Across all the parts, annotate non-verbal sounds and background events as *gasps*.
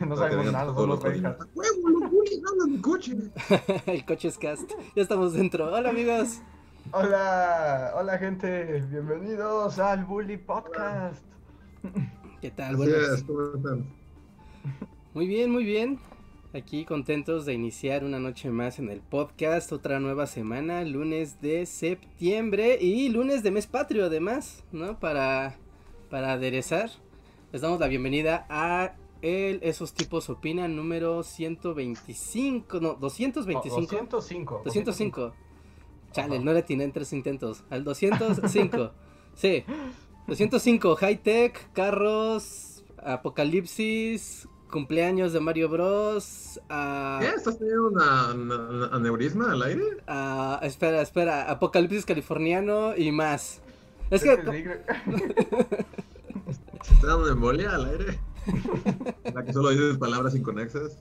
*laughs* no sabemos nada, solo mi coche! *laughs* El coche es cast. Ya estamos dentro. Hola, amigos. Hola, hola, gente. Bienvenidos al Bully Podcast. ¿Qué tal? Buenas. Muy bien, muy bien. Aquí contentos de iniciar una noche más en el podcast, otra nueva semana, lunes de septiembre y lunes de mes patrio además, ¿no? Para, para aderezar. Les damos la bienvenida a el Esos tipos opinan número 125, no, 225. 205. 205. Chale, no le tiene en tres intentos. Al 205. *laughs* sí. 205, high tech, carros, apocalipsis, cumpleaños de Mario Bros. ¿Qué? ¿Estás teniendo una, aneurisma al aire? espera, espera, apocalipsis californiano y más. Es que... ¿Estás dando embolia al aire? La que solo dices palabras inconexas.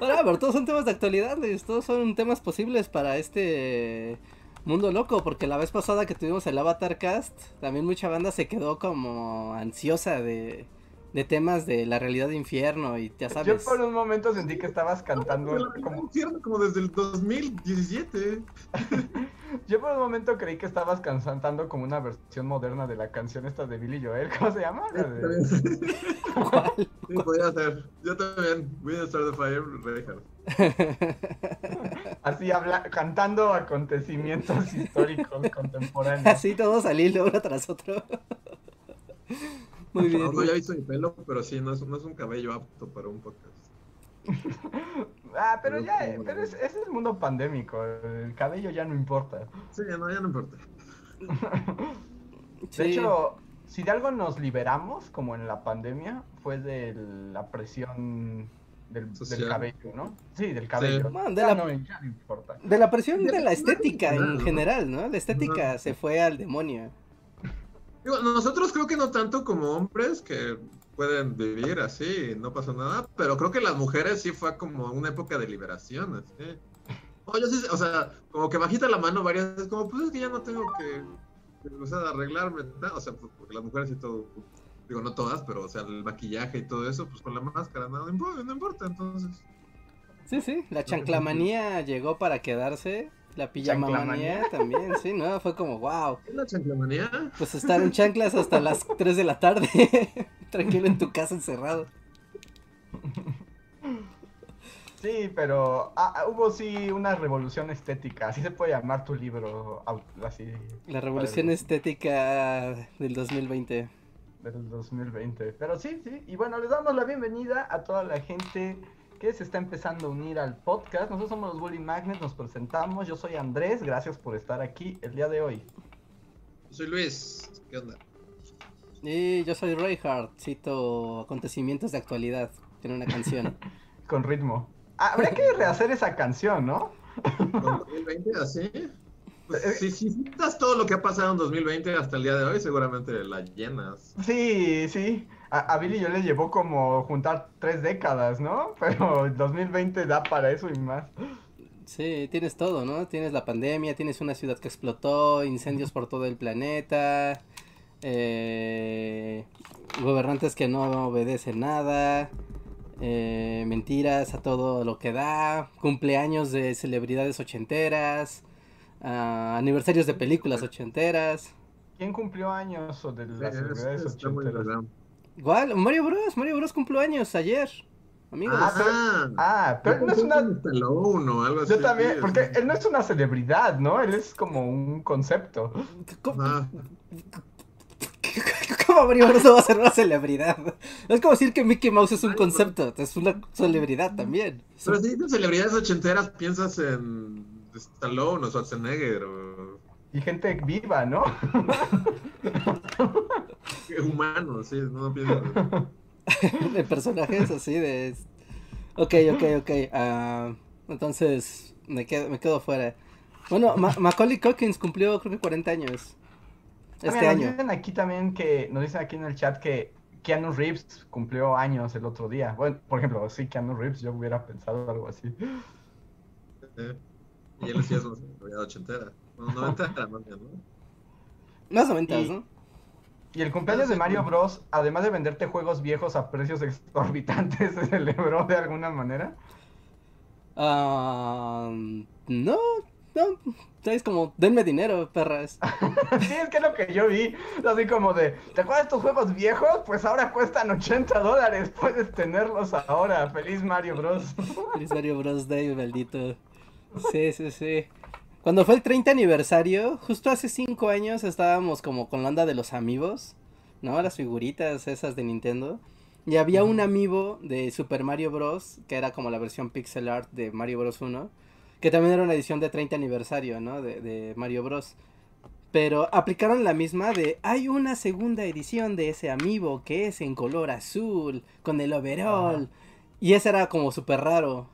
Ahora, pero todos son temas de actualidad, todos son temas posibles para este mundo loco, porque la vez pasada que tuvimos el Avatar Cast, también mucha banda se quedó como ansiosa de, de temas de la realidad de infierno y ya sabes. Yo por un momento sentí que estabas cantando como infierno como desde el 2017. *laughs* Yo por un momento creí que estabas cantando como una versión moderna de la canción esta de Billy Joel, ¿cómo se llama? *laughs* ¿Cuál? Sí, podría ser. Yo también. Voy a Start the Fire, *laughs* Así habla, cantando acontecimientos históricos contemporáneos. Así todos al hilo uno tras otro. Muy bien. No, ya visto mi pelo, pero sí, no es, no es un cabello apto para un podcast. *laughs* ah, pero, ya, pero es, ese es el mundo pandémico. El cabello ya no importa. Sí, no, ya no importa. *laughs* de hecho, si de algo nos liberamos, como en la pandemia, fue de la presión del, cabello, ¿no? Sí, del cabello. de, la, no, importa. de la presión de la estética en general, ¿no? La estética se fue al demonio nosotros creo que no tanto como hombres que pueden vivir así, no pasa nada, pero creo que las mujeres sí fue como una época de liberación, así. O, sea, como que bajita la mano varias veces, como pues es que ya no tengo que, o sea, arreglarme, o sea, pues, porque las mujeres y todo, digo, no todas, pero o sea, el maquillaje y todo eso, pues con la máscara, no, no importa, entonces. Sí, sí, la chanclamanía llegó para quedarse la pijamamanía también, sí, ¿no? Fue como, wow. ¿Es la chanclamanía? Pues estar en chanclas hasta las *laughs* 3 de la tarde, *laughs* tranquilo en tu casa encerrado. Sí, pero ah, ah, hubo sí una revolución estética, así se puede llamar tu libro, así. La revolución estética del 2020. Del 2020, pero sí, sí, y bueno, les damos la bienvenida a toda la gente que se está empezando a unir al podcast. Nosotros somos los Bully Magnets, nos presentamos. Yo soy Andrés, gracias por estar aquí el día de hoy. Yo soy Luis, ¿qué onda? Y yo soy Reinhardt, cito acontecimientos de actualidad. Tiene una canción. *laughs* Con ritmo. Ah, habría que rehacer esa canción, ¿no? ¿Con 2020 así? Pues, si, si citas todo lo que ha pasado en 2020 hasta el día de hoy, seguramente la llenas. Sí, sí a, Billy yo le llevó como juntar tres décadas, ¿no? *laughs* Pero el 2020 da para eso y más. Sí, tienes todo, ¿no? Tienes la pandemia, tienes una ciudad que explotó, incendios por todo el planeta, eh, gobernantes que no obedecen nada, eh, mentiras a todo lo que da, cumpleaños de celebridades ochenteras, ah, aniversarios de películas ochenteras. ¿Quién cumplió años de las celebridades ochenteras? Igual, Mario Bros. Mario Bros. cumplió años ayer. Amigos. Ah, pero, ah, pero no es una. algo Yo también, porque él no es una celebridad, ¿no? Él es como un concepto. ¿Cómo, ah. *laughs* ¿Cómo Mario Bros. va a ser una celebridad? Es como decir que Mickey Mouse es un concepto, es una celebridad también. Pero si dices celebridades ochenteras, piensas en Stallone o Schwarzenegger o y gente viva, ¿no? *laughs* Humanos, sí, no pienso. de personajes así de... Ok, ok, ok. Uh, Entonces, me quedo, me quedo fuera. Bueno, Macaulay Culkin cumplió creo que 40 años. Este año. Nos dicen aquí también que, nos dicen aquí en el chat que Keanu Reeves cumplió años el otro día. Bueno, por ejemplo, sí, Keanu Reeves, yo hubiera pensado algo así. y él sí es una ochentera. Bueno, noventera más bien, ¿no? Más noventas, ¿no? Y el cumpleaños de Mario Bros, además de venderte juegos viejos a precios exorbitantes, *laughs* ¿se celebró de alguna manera? Ah, no, no, es como, denme dinero, perras. *laughs* sí, es que es lo que yo vi. Así como de, ¿te acuerdas de estos juegos viejos? Pues ahora cuestan 80 dólares. Puedes tenerlos ahora. Feliz Mario Bros. Feliz Mario Bros. Day, maldito. Sí, sí, sí. Cuando fue el 30 aniversario, justo hace 5 años estábamos como con la onda de los amigos, ¿no? Las figuritas esas de Nintendo. Y había un amiibo de Super Mario Bros. que era como la versión pixel art de Mario Bros. 1 que también era una edición de 30 aniversario, ¿no? De, Mario Bros. Pero aplicaron la misma de hay una segunda edición de ese amiibo que es en color azul, con el overall. Y ese era como súper raro.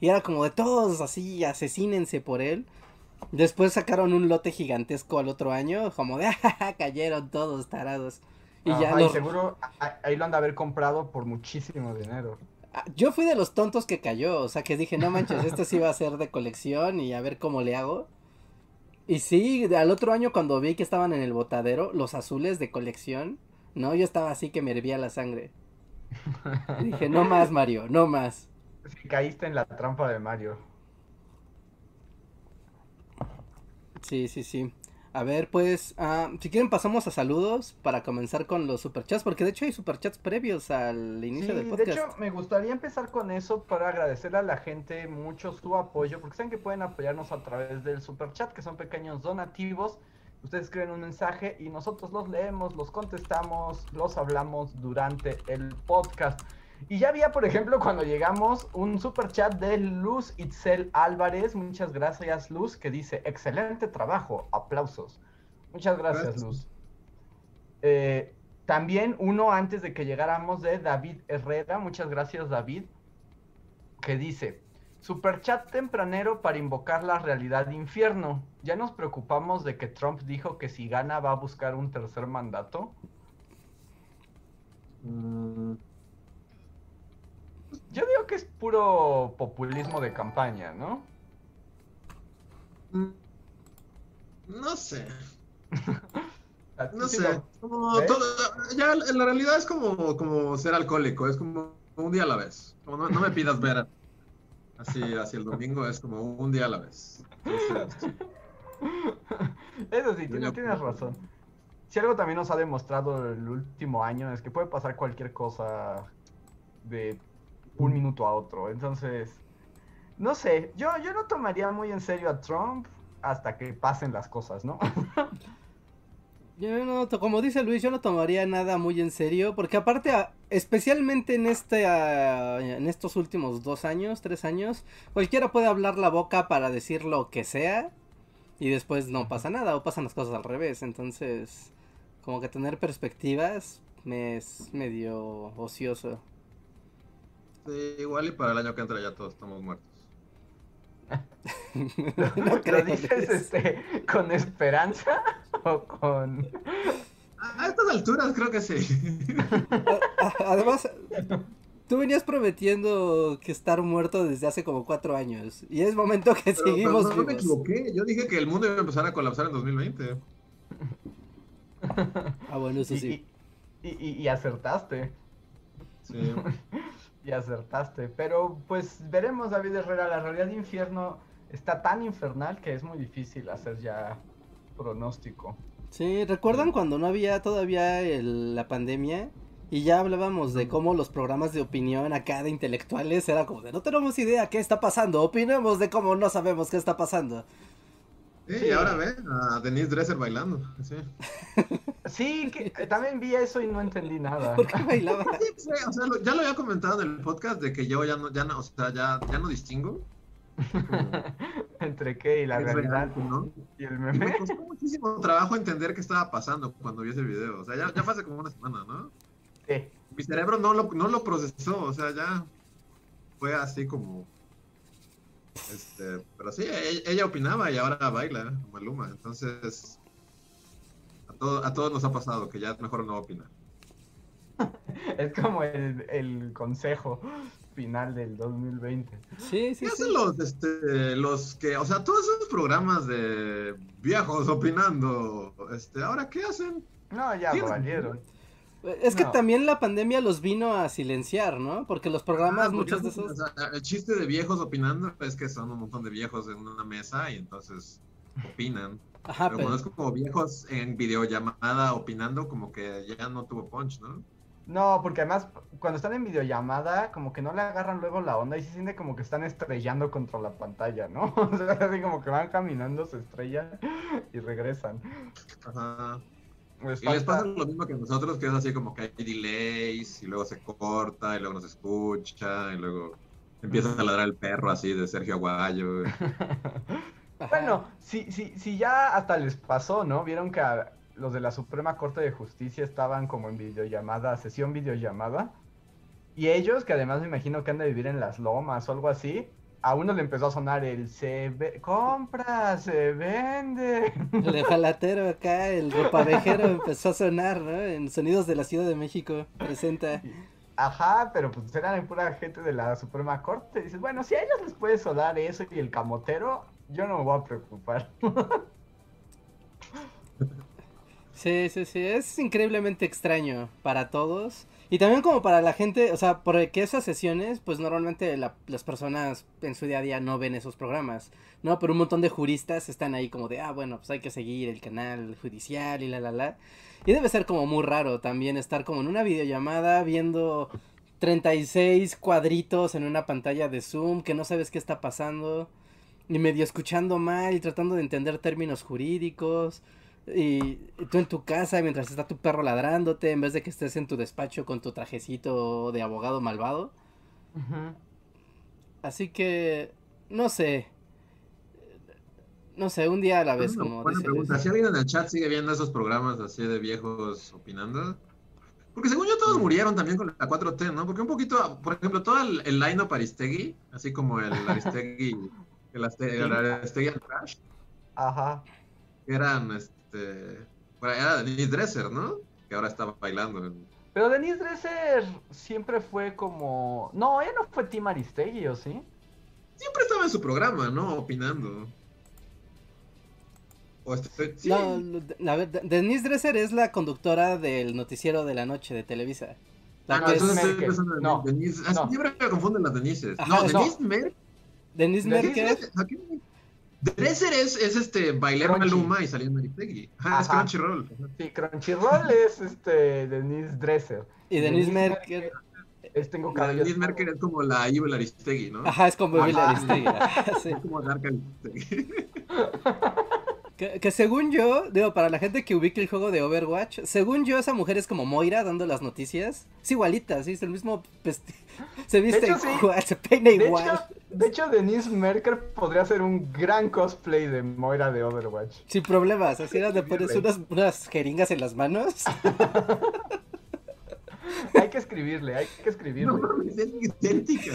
Y era como de todos así, asesínense por él. Después sacaron un lote gigantesco al otro año, como de *laughs* cayeron todos tarados. Y ya y seguro ahí lo han de haber comprado por muchísimo dinero. Ah, yo fui de los tontos que cayó, o sea que dije, no manches, esto sí va a ser de colección y a ver cómo le hago. Y sí, al otro año cuando vi que estaban en el botadero, los azules de colección, ¿no? Yo estaba así que me hervía la sangre. *laughs* dije, no más, Mario, no más. Sí, caíste en la trampa de Mario. Sí, sí, sí. A ver, pues, ah, si quieren pasamos a saludos para comenzar con los superchats, porque de hecho hay superchats previos al inicio del podcast. De hecho, me gustaría empezar con eso para agradecerle a la gente mucho su apoyo, porque saben que pueden apoyarnos a través del superchat, que son pequeños donativos. Ustedes escriben un mensaje y nosotros los leemos, los contestamos, los hablamos durante el podcast. Y ya había, por ejemplo, cuando llegamos, un super chat de Luz Itzel Álvarez. Muchas gracias, Luz, que dice, excelente trabajo, aplausos. Muchas gracias, Luz. Eh, también uno antes de que llegáramos de David Herrera. Muchas gracias, David. Que dice, super chat tempranero para invocar la realidad de infierno. Ya nos preocupamos de que Trump dijo que si gana va a buscar un tercer mandato. Mm, yo digo que es puro populismo de campaña, ¿no? Mm, no sé. *laughs* no sé. ya la realidad es como, como ser alcohólico, es como un día a la vez. no, me pidas ver así, así el domingo, es como un día a la vez. Eso sí, tienes, tienes razón. Si algo también nos ha demostrado el último año es que puede pasar cualquier cosa de un minuto a otro. Entonces, no sé, yo, yo no tomaría muy en serio a Trump hasta que pasen las cosas, ¿no? *laughs* yo no, como dice Luis, yo no tomaría nada muy en serio, porque aparte, especialmente en este, en estos últimos dos años, tres años, cualquiera puede hablar la boca para decir lo que sea y después no pasa nada o pasan las cosas al revés. Entonces, como que tener perspectivas me es medio ocioso igual y para el año que entra ya todos estamos muertos. *laughs* ¿Lo dices este, con esperanza o con...? A estas alturas creo que sí. *laughs* Además, tú venías prometiendo que estar muerto desde hace como cuatro años. Y es momento que seguimos pero no me equivoqué. Yo dije que el mundo iba a empezar a colapsar en 2020. Ah, bueno, eso sí. Y, y, y acertaste. Sí. Y acertaste. Pero pues veremos, David Herrera, la realidad de infierno está tan infernal que es muy difícil hacer ya pronóstico. Sí, ¿recuerdan cuando no había todavía la pandemia? Y ya hablábamos de cómo los programas de opinión acá de intelectuales era como de no tenemos idea qué está pasando, opinemos de cómo no sabemos qué está pasando. Sí, y ahora ve a Denise Dresser bailando. Sí, *laughs* que también vi eso y no entendí nada. ¿Por qué bailaba? *laughs* Sí, o sea, ya lo había comentado en el podcast de que yo ya no, ya no, o sea, ya, ya no distingo. *laughs* ¿Entre qué y la realidad? ¿no? Y el meme. Me costó muchísimo trabajo entender qué estaba pasando cuando vi ese video. O sea, ya, ya fue hace como una semana, ¿no? Sí. Mi cerebro no lo, no lo procesó, o sea, ya fue así como Este, pero sí, ella, opinaba y ahora baila como Luma. Entonces, todo, a todos nos ha pasado que ya es mejor no opinar. *laughs* es como el, el consejo final del 2020. Sí, sí, ¿Qué hacen los, este, los que, o sea, todos esos programas de viejos opinando, este, ahora qué hacen? No, ya valieron. Es que también la pandemia los vino a silenciar, ¿no? Porque los programas, ah, muchos de esos... el chiste de viejos opinando es que son un montón de viejos en una mesa y entonces opinan. Ajá, pero, pero... cuando es como viejos en videollamada opinando, como que ya no tuvo punch, ¿no? No, porque además cuando están en videollamada, como que no le agarran luego la onda y se siente como que están estrellando contra la pantalla, ¿no? *laughs* O sea, así como que van caminando, se estrellan y regresan. Ajá. y les pasa lo mismo que a nosotros, que es así como que hay delays y luego se corta y luego no se escucha y luego empieza a ladrar el perro así de Sergio Aguayo. *laughs* bueno, si, si, si ya hasta les pasó, ¿no? Vieron que a, los de la Suprema Corte de Justicia estaban como en videollamada, sesión videollamada. Y ellos, que además me imagino que han de vivir en las lomas o algo así, a uno le empezó a sonar el se ve, compra, se vende. El jalatero acá, el ropavejero empezó a sonar, ¿no? En Sonidos de la Ciudad de México, presenta. Ajá, pero pues eran pura gente de la Suprema Corte. Dices, bueno, si a ellos les puede sonar eso y el camotero, yo no me voy a preocupar. *laughs* Sí, sí, sí, es increíblemente extraño para todos. Y también como para la gente, o sea, porque esas sesiones, pues normalmente las personas en su día a día no ven esos programas, ¿no? Pero un montón de juristas están ahí como de, ah, bueno, pues hay que seguir el canal judicial y la, la, la. Y debe ser como muy raro también estar como en una videollamada viendo 36 cuadritos en una pantalla de Zoom que no sabes qué está pasando y medio escuchando mal y tratando de entender términos jurídicos. Y tú en tu casa mientras está tu perro ladrándote en vez de que estés en tu despacho con tu trajecito de abogado malvado. Así que, no sé. No sé, un día a la vez, como buena pregunta. Si alguien en el chat sigue viendo esos programas así de viejos opinando. Porque según yo todos murieron también con la 4T, ¿no? Porque un poquito, por ejemplo, todo el, el line-up Aristegui, así como el *laughs* Aristegui, el, Aristegui, el Trash. Ajá. Eran, este, era Denise Dresser, ¿no? Que ahora está bailando. Pero Denise Dresser siempre fue como... No, ella no fue Tim Aristegui, ¿o sí? Siempre estaba en su programa, ¿no? Opinando. No, Denise Dresser es la conductora del noticiero de la noche de Televisa. ah, no, entonces estoy no, Denise. Ah, siempre me confunden las Denises. no, Denise Merkel. Denise Merkel. Dresser es, es este bailar Maluma y salir en Aristegui. Ajá, es Crunchyroll. Sí, Crunchyroll es este Denise Dresser. Y Denise, Merker. Es, tengo cabello. Denise Merker es como la Evil Aristegui, ¿no? Ajá, es como Evil Aristegui. *laughs* sí. Es como Dark Aristegui. *laughs* Que, según yo, digo, para la gente que ubique el juego de Overwatch, según yo, esa mujer es como Moira dando las noticias. Es igualita, sí, es el mismo. *laughs* Se viste igual, se peina igual. De hecho, Denise Merker podría ser un gran cosplay de Moira de Overwatch. Sin problemas, así le pones unas, unas jeringas en las manos. *laughs* hay que escribirle, hay que escribirle. No, es idéntica.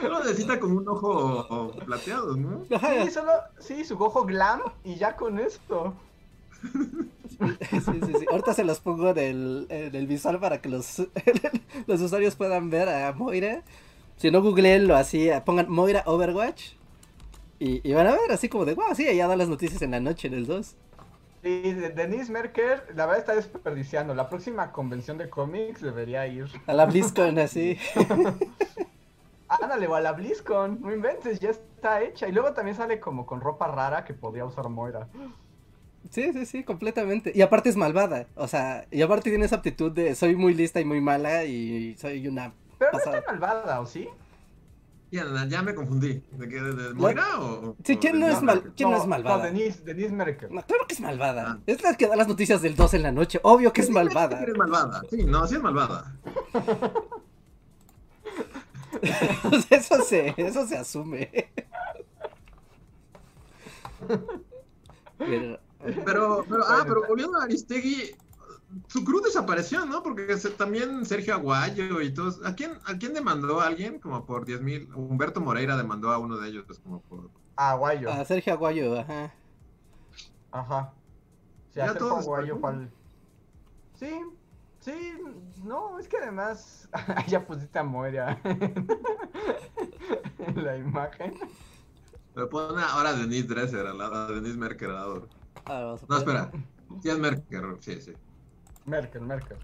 Solo necesita como un ojo plateado, ¿no? Sí, solo, sí, su ojo glam y ya con esto. *laughs* *laughs* Sí, sí, sí. Ahorita se los pongo del, del visual para que los, *laughs* los usuarios puedan ver a Moira. Si no, googleenlo así, pongan Moira Overwatch. Y, van a ver así como de, wow, sí, ella da las noticias en la noche en el 2. Sí, Denise Merker, la verdad está desperdiciando. La próxima convención de cómics debería ir. A la BlizzCon, así. *laughs* Ándale, o a la BlizzCon, no inventes, ya está hecha. Y luego también sale como con ropa rara que podría usar Moira. Sí, sí, sí, completamente. Y aparte es malvada. O sea, y aparte tiene esa aptitud de soy muy lista y muy mala y soy una. Pero no está malvada, ¿o sí? Ya, ya me confundí. ¿De, qué, de, Moira o.? Sí, ¿quién, no, es, mal, ¿quién no, es malvada? No, Denise, Denise Merkel. No, claro que es malvada. Ah. Es la que da las noticias del 2 en la noche. Obvio que es malvada. Es malvada. Sí, no, sí es malvada. *laughs* eso se, eso se asume. *laughs* Pero, pero, ah, pero volviendo a Aristegui, su cruz desapareció, ¿no? Porque también Sergio Aguayo y todos. ¿A quién, ¿A quién demandó a alguien? Como por 10 mil. Humberto Moreira demandó a uno de ellos, pues como por. Aguayo. A Sergio Aguayo, ajá. Ajá. Sí, a Sergio Aguayo, ¿cuál? Sí, sí, no, es que además. *laughs* ya pusiste a Moreira *laughs* en la imagen. Pero pone ahora a Denise Dresser, a, la, a Denise Merker Ah, no, espera. Sí, es Merkel, sí, sí. Merkel, Merkel.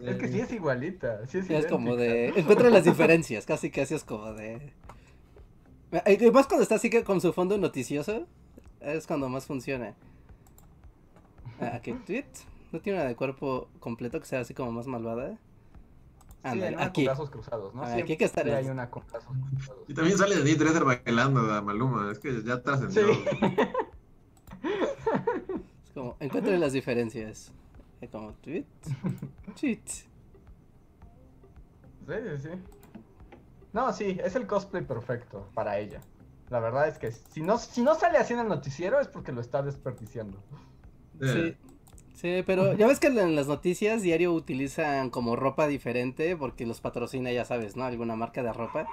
Es que sí es igualita. Sí es, es como de. Encuentra las diferencias, casi casi es como de. Y más cuando está así que con su fondo noticioso, es cuando más funciona. Ah, ¿qué tweet? ¿No tiene una de cuerpo completo que sea así como más malvada? Sí, aquí. con brazos cruzados, ¿no? Ah, aquí hay que estar. hay una con brazos cruzados. Y también sale de Dresser bailando a Maluma, es que ya trascendió. Sí. *laughs* es como, encuentre las diferencias. Es como, tweet, tweet. Sí, sí, sí. No, sí, es el cosplay perfecto para ella. La verdad es que si no, si no sale así en el noticiero es porque lo está desperdiciando. Sí. Sí, pero ya ves que en las noticias diario utilizan como ropa diferente porque los patrocina, ya sabes, ¿no? Alguna marca de ropa.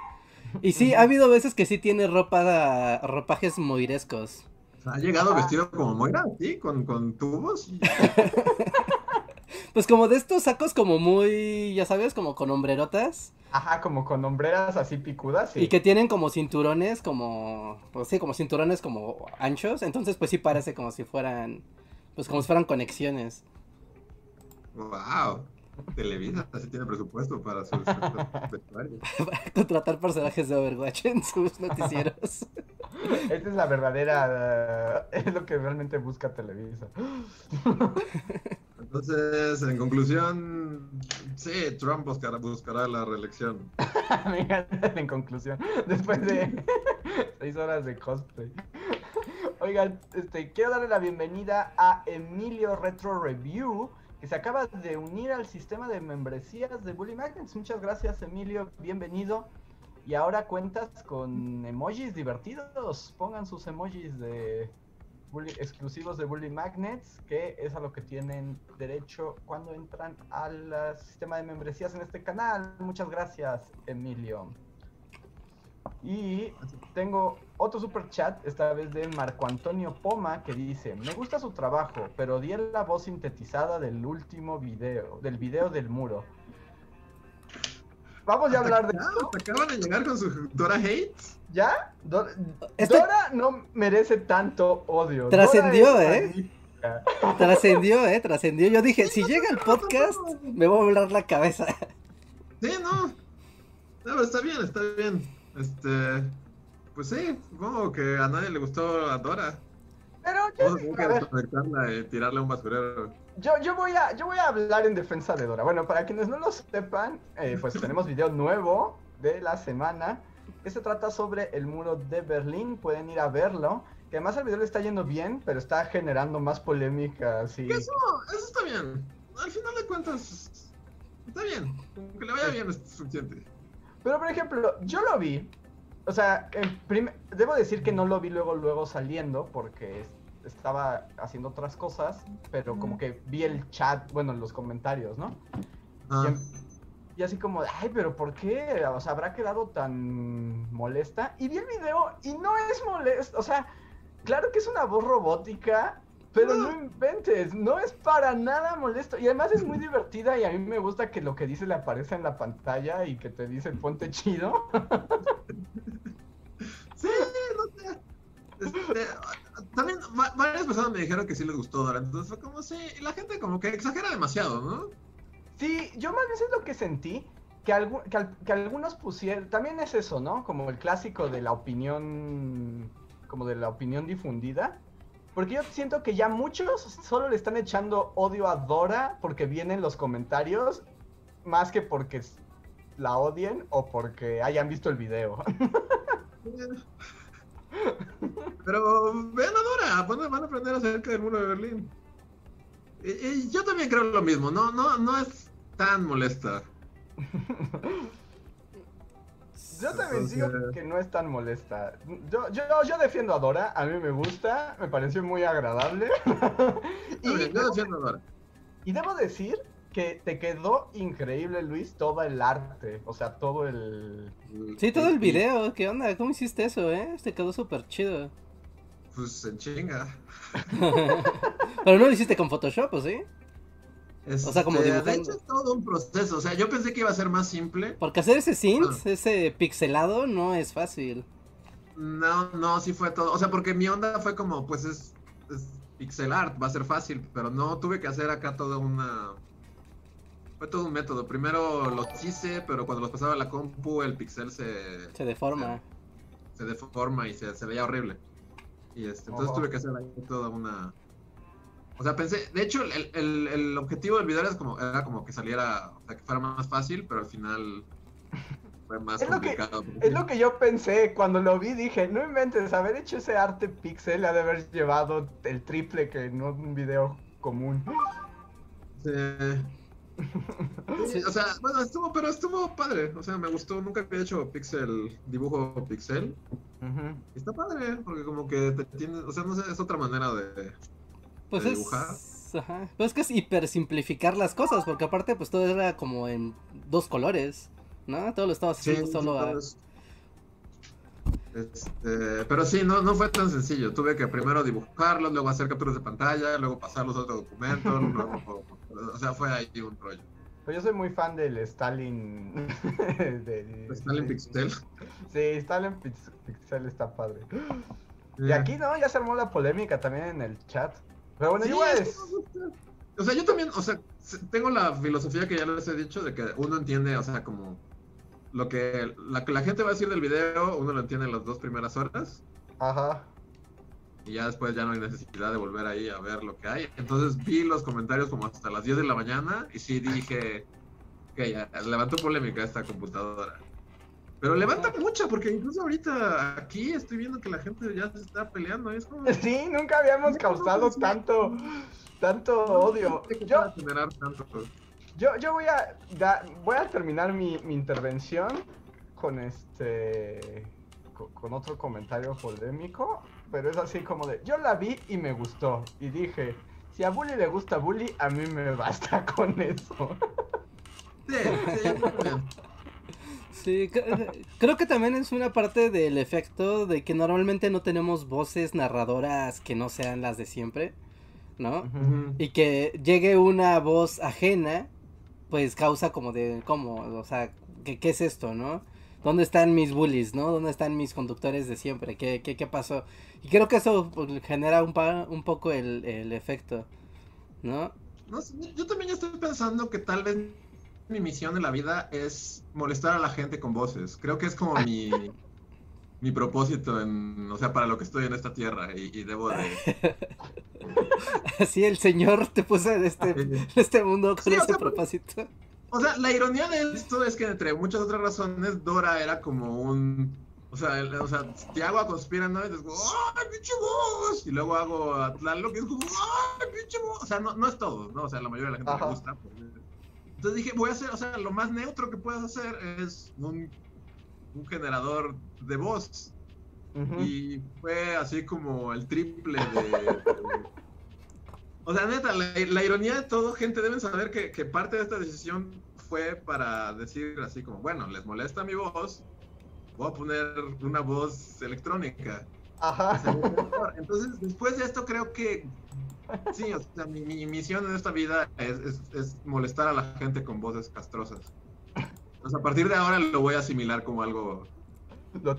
Y sí, ha habido veces que sí tiene ropa, ropajes moirescos. ¿Ha llegado vestido como Moira? ¿Sí? ¿Con, con tubos? *laughs* pues como de estos sacos como muy, ya sabes, como con hombrerotas. Ajá, como con hombreras así picudas. Y que tienen como cinturones, como, pues sí, como cinturones como anchos. Entonces, pues sí parece como si fueran, pues como si fueran conexiones. Wow. Televisa así tiene presupuesto para sus *laughs* vestuarios. para *laughs* contratar personajes de Overwatch en sus noticieros. *laughs* Esta es la verdadera. es lo que realmente busca Televisa. Entonces, en conclusión, sí, Trump buscará, buscará la reelección. en conclusión, después de seis horas de cosplay. Oigan, este, quiero darle la bienvenida a Emilio Retro Review que se acaba de unir al sistema de membresías de Bully Magnets. Muchas gracias, Emilio, bienvenido. Y ahora cuentas con emojis divertidos. Pongan sus emojis de exclusivos de Bully Magnets, que es a lo que tienen derecho cuando entran al sistema de membresías en este canal. Muchas gracias, Emilio. Y tengo otro super chat, esta vez de Marco Antonio Poma, que dice, me gusta su trabajo, pero di la voz sintetizada del último video, del video del muro. Vamos a hablar de esto. Acaban de llegar con su Dora Hates. ¿Ya? Este Dora no merece tanto odio. Trascendió, ¿eh? Trascendió, ¿eh? Trascendió. Yo dije, si llega el podcast, me voy a volar la cabeza. Sí, no. No, está bien, está bien. Este, pues sí, supongo que a nadie le gustó a Dora. Pero yo, que y tirarle un basurero. Yo, yo, voy a, yo voy a hablar en defensa de Dora. Bueno, para quienes no lo sepan, eh, pues *laughs* tenemos video nuevo de la semana. Que se trata sobre el muro de Berlín. Pueden ir a verlo. Que además el video le está yendo bien, pero está generando más polémica. Eso, eso está bien. Al final de cuentas, está bien. Que le vaya bien es suficiente. Pero por ejemplo, yo lo vi o sea, debo decir que no lo vi luego, luego saliendo porque estaba haciendo otras cosas, pero como que vi el chat, bueno, los comentarios, ¿no? Ah. Em, y, así como, ay, pero ¿por qué? O sea, ¿habrá quedado tan molesta? Y vi el video y no es molesto, o sea, claro que es una voz robótica, pero no inventes, no es para nada molesto. Y además es muy divertida y a mí me gusta que lo que dice le aparece en la pantalla y que te dice ponte chido. *laughs* sí, no sé. Este, también varias personas me dijeron que sí les gustó Dora, entonces fue como sí, y la gente como que exagera demasiado, ¿no? Sí, yo más bien es lo que sentí, que, que, que algunos pusieron, también es eso, ¿no? Como el clásico de la opinión, como de la opinión difundida porque yo siento que ya muchos solo le están echando odio a Dora porque vienen los comentarios, más que porque la odien o porque hayan visto el video. *laughs* Pero vean a Dora, van a aprender acerca del muro de Berlín. Y, yo también creo lo mismo, no, no, no es tan molesta. *laughs* Yo también digo que no es tan molesta. Yo, yo, yo defiendo a Dora, a mí me gusta, me pareció muy agradable. *laughs* y, yo defiendo a Dora. Y debo decir que te quedó increíble, Luis, todo el arte, o sea, todo el... Sí, todo el video, ¿qué onda? ¿Cómo hiciste eso, eh? Te quedó súper chido. Pues en chinga. *laughs* Pero no lo hiciste con Photoshop, ¿o sí? O sea, como este, dibujando. De hecho, es todo un proceso. O sea, yo pensé que iba a ser más simple. Porque hacer ese synth, ah. ese pixelado, no es fácil. No, no, sí fue todo. O sea, porque mi onda fue como, pues es, es pixel art, va a ser fácil. Pero no tuve que hacer acá toda una fue todo un método. Primero los hice, pero cuando los pasaba a la compu, el pixel se. Se deforma. Se, deforma y se, veía horrible. Y este, entonces tuve que hacer ahí toda una. O sea, pensé. De hecho, el, objetivo del video era como, era como que saliera. O sea, que fuera más fácil, pero al final. Fue más complicado. es lo que yo pensé cuando lo vi, dije, no inventes, haber hecho ese arte pixel ha de haber llevado el triple que en un video común. Sí o sea, bueno, estuvo, pero estuvo padre. O sea, me gustó. Nunca había hecho pixel, dibujo pixel. Está padre, porque como que te tiene, o sea, no sé, es otra manera de, pues dibujar. Ajá. Pues es que es hiper simplificar las cosas, porque aparte, pues todo era como en dos colores, ¿no? Todo lo estabas haciendo solo a. Este, pero sí, no, no fue tan sencillo. Tuve que primero dibujarlos, luego hacer capturas de pantalla, luego pasarlos a otro documento. *laughs* o sea, fue ahí un rollo. Pues yo soy muy fan del Stalin. *laughs* Stalin Pixel. Sí, Stalin Pixel está padre. Y aquí no, ya se armó la polémica también en el chat. Pero bueno, igual es... O sea, yo también, o sea, tengo la filosofía que ya les he dicho de que uno entiende, o sea, como lo que la, la gente va a decir del video, uno lo entiende en las dos primeras horas. Ajá. Y ya después ya no hay necesidad de volver ahí a ver lo que hay. Entonces vi los comentarios como hasta las 10 de la mañana y sí dije que ya levantó polémica esta computadora. Pero levanta mucha, porque incluso ahorita aquí estoy viendo que la gente ya se está peleando. Es como... *laughs* Sí, nunca habíamos causado tanto, tanto odio. Yo, tanto. Yo, yo voy a voy a terminar mi, intervención con este con, otro comentario polémico, pero es así como de yo la vi y me gustó y dije si a Bully le gusta Bully a mí me *laughs* basta con eso. Sí, sí, Sí, creo que también es una parte del efecto de que normalmente no tenemos voces narradoras que no sean las de siempre, ¿no? Y que llegue una voz ajena pues causa como de, ¿cómo? O sea, ¿qué, qué es esto, no? ¿Dónde están mis bullies, no? ¿Dónde están mis conductores de siempre? ¿Qué, qué, qué pasó? Y creo que eso pues, genera un, un poco el, el efecto, ¿no? No, yo también estoy pensando que tal vez mi misión en la vida es molestar a la gente con voces. Creo que es como mi, mi propósito, en, o sea, para lo que estoy en esta tierra y, debo de... Así el Señor te puso en este, este mundo con ese propósito. O sea, la ironía de esto es que entre muchas otras razones, Dora era como un... O sea, o sea si hago a Conspiranoid, es como, ¡ay, pinche voz! Y luego hago a Tlaloc, es como, ¡ay, pinche voz! O sea, no, no es todo, ¿no? O sea, la mayoría de la gente le gusta. Pues, entonces dije, voy a hacer, o sea, lo más neutro que puedo hacer es un un generador de voz. Y fue así como el triple de... o sea, neta, la, ironía de todo, gente, deben saber que, que, parte de esta decisión fue para decir así como, bueno, les molesta mi voz, voy a poner una voz electrónica. Ajá. Entonces, después de esto creo que sí, o sea, mi, misión en esta vida es, es, molestar a la gente con voces castrosas. Pues a partir de ahora lo voy a asimilar como algo.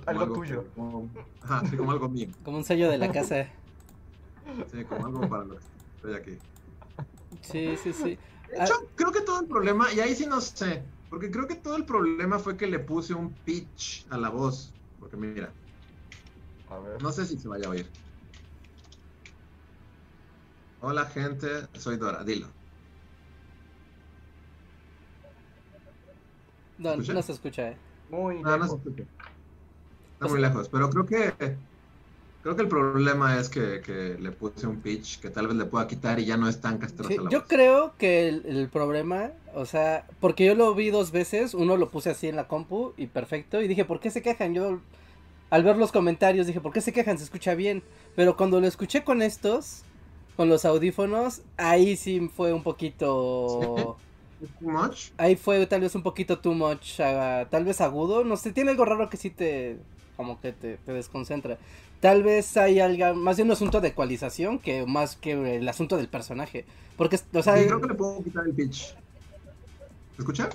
algo, tuyo. como, ajá, sí, como algo mío. Como un sello de la casa. Sí, como algo para lo que estoy aquí. Sí, sí, sí. De hecho, creo que todo el problema, y ahí sí no sé, porque creo que todo el problema fue que le puse un pitch a la voz. Porque mira, a ver. no sé si se vaya a oír. Hola gente, soy Dora, dilo. No, no se escucha, eh. Muy no, lejos. No se escucha. Está muy lejos, pero creo que Creo que el problema es que, le puse un pitch que tal vez le pueda quitar y ya no es tan castrosa Yo creo que el, problema, o sea, porque yo lo vi dos veces, uno lo puse así en la compu y perfecto, y dije, ¿por qué se quejan? Yo, al ver los comentarios, dije, ¿por qué se quejan? Se escucha bien. Pero cuando lo escuché con estos, con los audífonos, ahí sí fue un poquito... Too much? Ahí fue tal vez un poquito too much, tal vez agudo, no sé, tiene algo raro que sí te, como que te, te desconcentra. Tal vez hay algo, más de un asunto de ecualización que más que el asunto del personaje. Porque, o sea. creo que le puedo quitar el pitch. ¿Se escucha?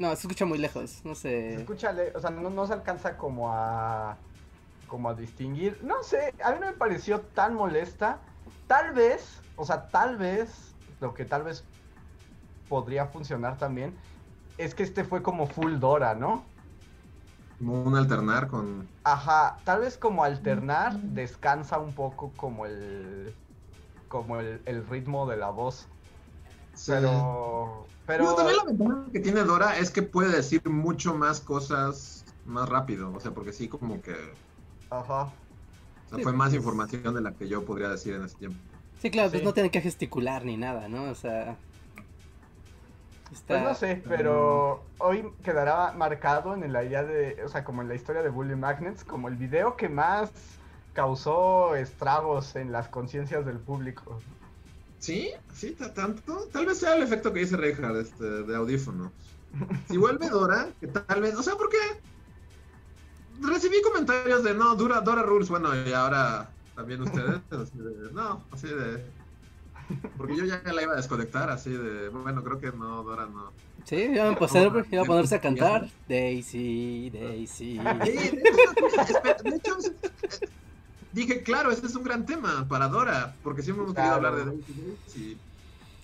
No, se escucha muy lejos, no sé. Se escucha, o sea, no, no se alcanza como a. como a distinguir. No sé, a mí no me pareció tan molesta. Tal vez, o sea, tal vez, lo que tal vez podría funcionar también, es que este fue como full Dora, ¿no? Como un alternar con. Ajá, tal vez como alternar descansa un poco como el. como el, ritmo de la voz. Pero. Pero. también la ventaja que tiene Dora es que puede decir mucho más cosas más rápido. O sea, porque sí, como que. Ajá. O sea, fue más información de la que yo podría decir en ese tiempo. Sí, claro, pues no tiene que gesticular ni nada, ¿no? O sea. Pues no sé, pero hoy quedará marcado en la idea de, o sea, como en la historia de Bully Magnets, como el video que más causó estragos en las conciencias del público. Sí, sí, tanto. Tal vez sea el efecto que dice Reinhardt este, de audífonos. Si vuelve Dora, que tal vez, o sea, porque recibí comentarios de no, Dora, Dora Rules, bueno, y ahora también ustedes, *laughs* no, así de porque yo ya la iba a desconectar así de, bueno, creo que no, Dora no. Sí, iba a, iba a ponerse a cantar Daisy, Daisy. de hecho, dije, claro, ese es un gran tema para Dora, porque siempre hemos querido hablar de Daisy.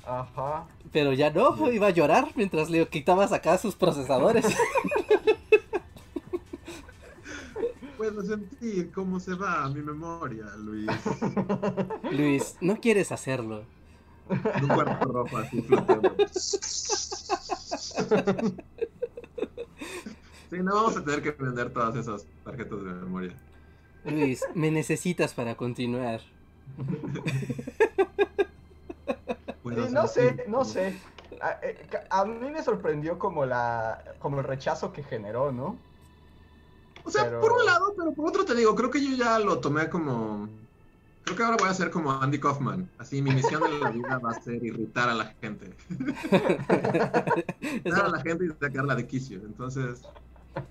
Ajá. Pero ya no, iba a llorar mientras le quitabas acá sus procesadores. *laughs* Puedo sentir cómo se va mi memoria, Luis. *laughs* Luis, no quieres hacerlo. Un cuarto rojo así Sí, no vamos a tener que vender todas esas tarjetas de memoria. Luis, me necesitas para continuar. no sé, no sé. Eh, a, mí me sorprendió como la como el rechazo que generó, ¿no? O sea, por un lado, pero por otro te digo, creo que yo ya lo tomé como Creo que ahora voy a ser como Andy Kaufman. Así, mi misión en la vida va a ser irritar a la gente. *laughs* irritar a la gente y sacarla de quicio. Entonces,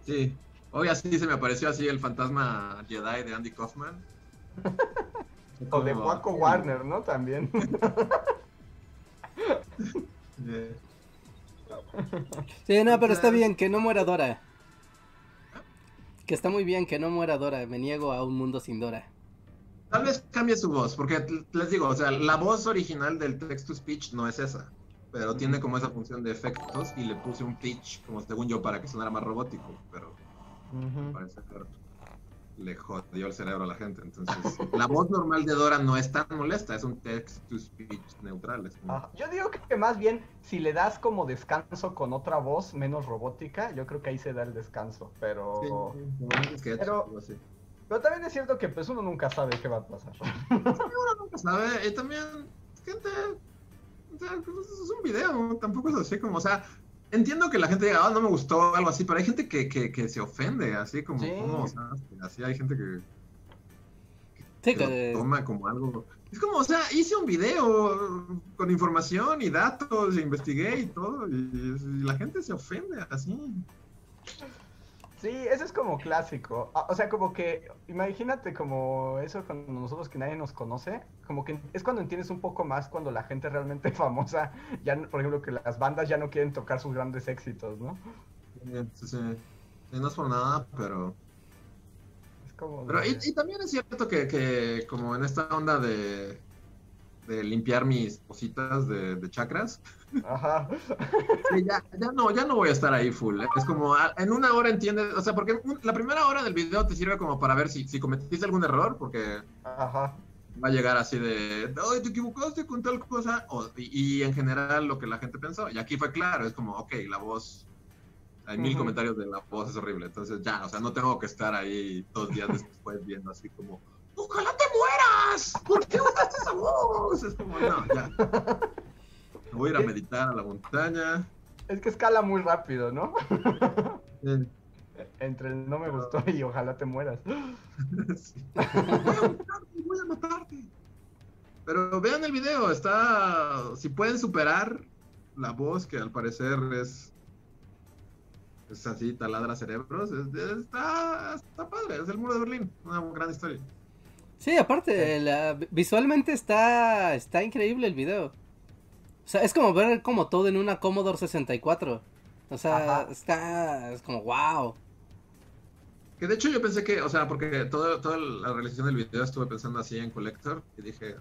sí. Hoy así se me apareció así el fantasma Jedi de Andy Kaufman. *laughs* o de Paco Warner, ¿no? También. *laughs* sí, no, pero está bien, que no muera Dora. Que está muy bien que no muera Dora. Me niego a un mundo sin Dora. Tal vez cambie su voz, porque les digo, o sea, la voz original del text to speech no es esa, pero tiene como esa función de efectos y le puse un pitch, como según yo, para que sonara más robótico, pero parece que le jodió el cerebro a la gente. Entonces, *laughs* la voz normal de Dora no es tan molesta, es un text to speech neutral. Yo digo que más bien, si le das como descanso con otra voz menos robótica, yo creo que ahí se da el descanso, pero... Sí, pero... Pero también es cierto que pues uno nunca sabe qué va a pasar. uno nunca sabe. Y también, gente, o sea, pues, es un video, tampoco es así como, o sea, entiendo que la gente diga, ah, no me gustó, algo así, pero hay gente que, que, que se ofende, así como, sea, así hay gente que, que toma como algo. Es como, o sea, hice un video con información y datos, e investigué y todo, y la gente se ofende así. Sí, eso es como clásico. Ah, o sea, como que, imagínate como eso cuando nosotros que nadie nos conoce, como que es cuando entiendes un poco más cuando la gente realmente *laughs* famosa, ya, por ejemplo, que las bandas ya no quieren tocar sus grandes éxitos, ¿no? Sí, sí. no es por nada, pero... Es como... Pero, y, también es cierto que, que como en esta onda de de limpiar mis cositas de, chakras. Ajá. ya, no, ya no voy a estar ahí full. ¿eh? Es como en una hora entiendes, o sea, porque la primera hora del video te sirve como para ver si, si cometiste algún error, porque Ajá. va a llegar así de, ay, te equivocaste con tal cosa, y, en general lo que la gente pensó. Y aquí fue claro, es como, ok, la voz hay mil comentarios de la voz, es horrible. Entonces ya, o sea, no tengo que estar ahí dos días después viendo así como, ¡Ojalá te mueras! ¿Por qué usaste esa voz? Es como, no, ya. Voy a ir a meditar a la montaña. Es que escala muy rápido, ¿no? Entre el no me gustó y ojalá te mueras. *laughs* sí. voy a matarte. Pero vean el video, está. Si pueden superar la voz, que al parecer es. Es así, taladra cerebros. está, está padre, es el muro de Berlín. Una gran historia. Sí, aparte, visualmente está, está increíble el video. O sea, es como ver como todo en una Commodore 64. O sea, está, es como wow. Que de hecho yo pensé que, o sea, porque toda, toda la realización del video estuve pensando así en Collector y dije,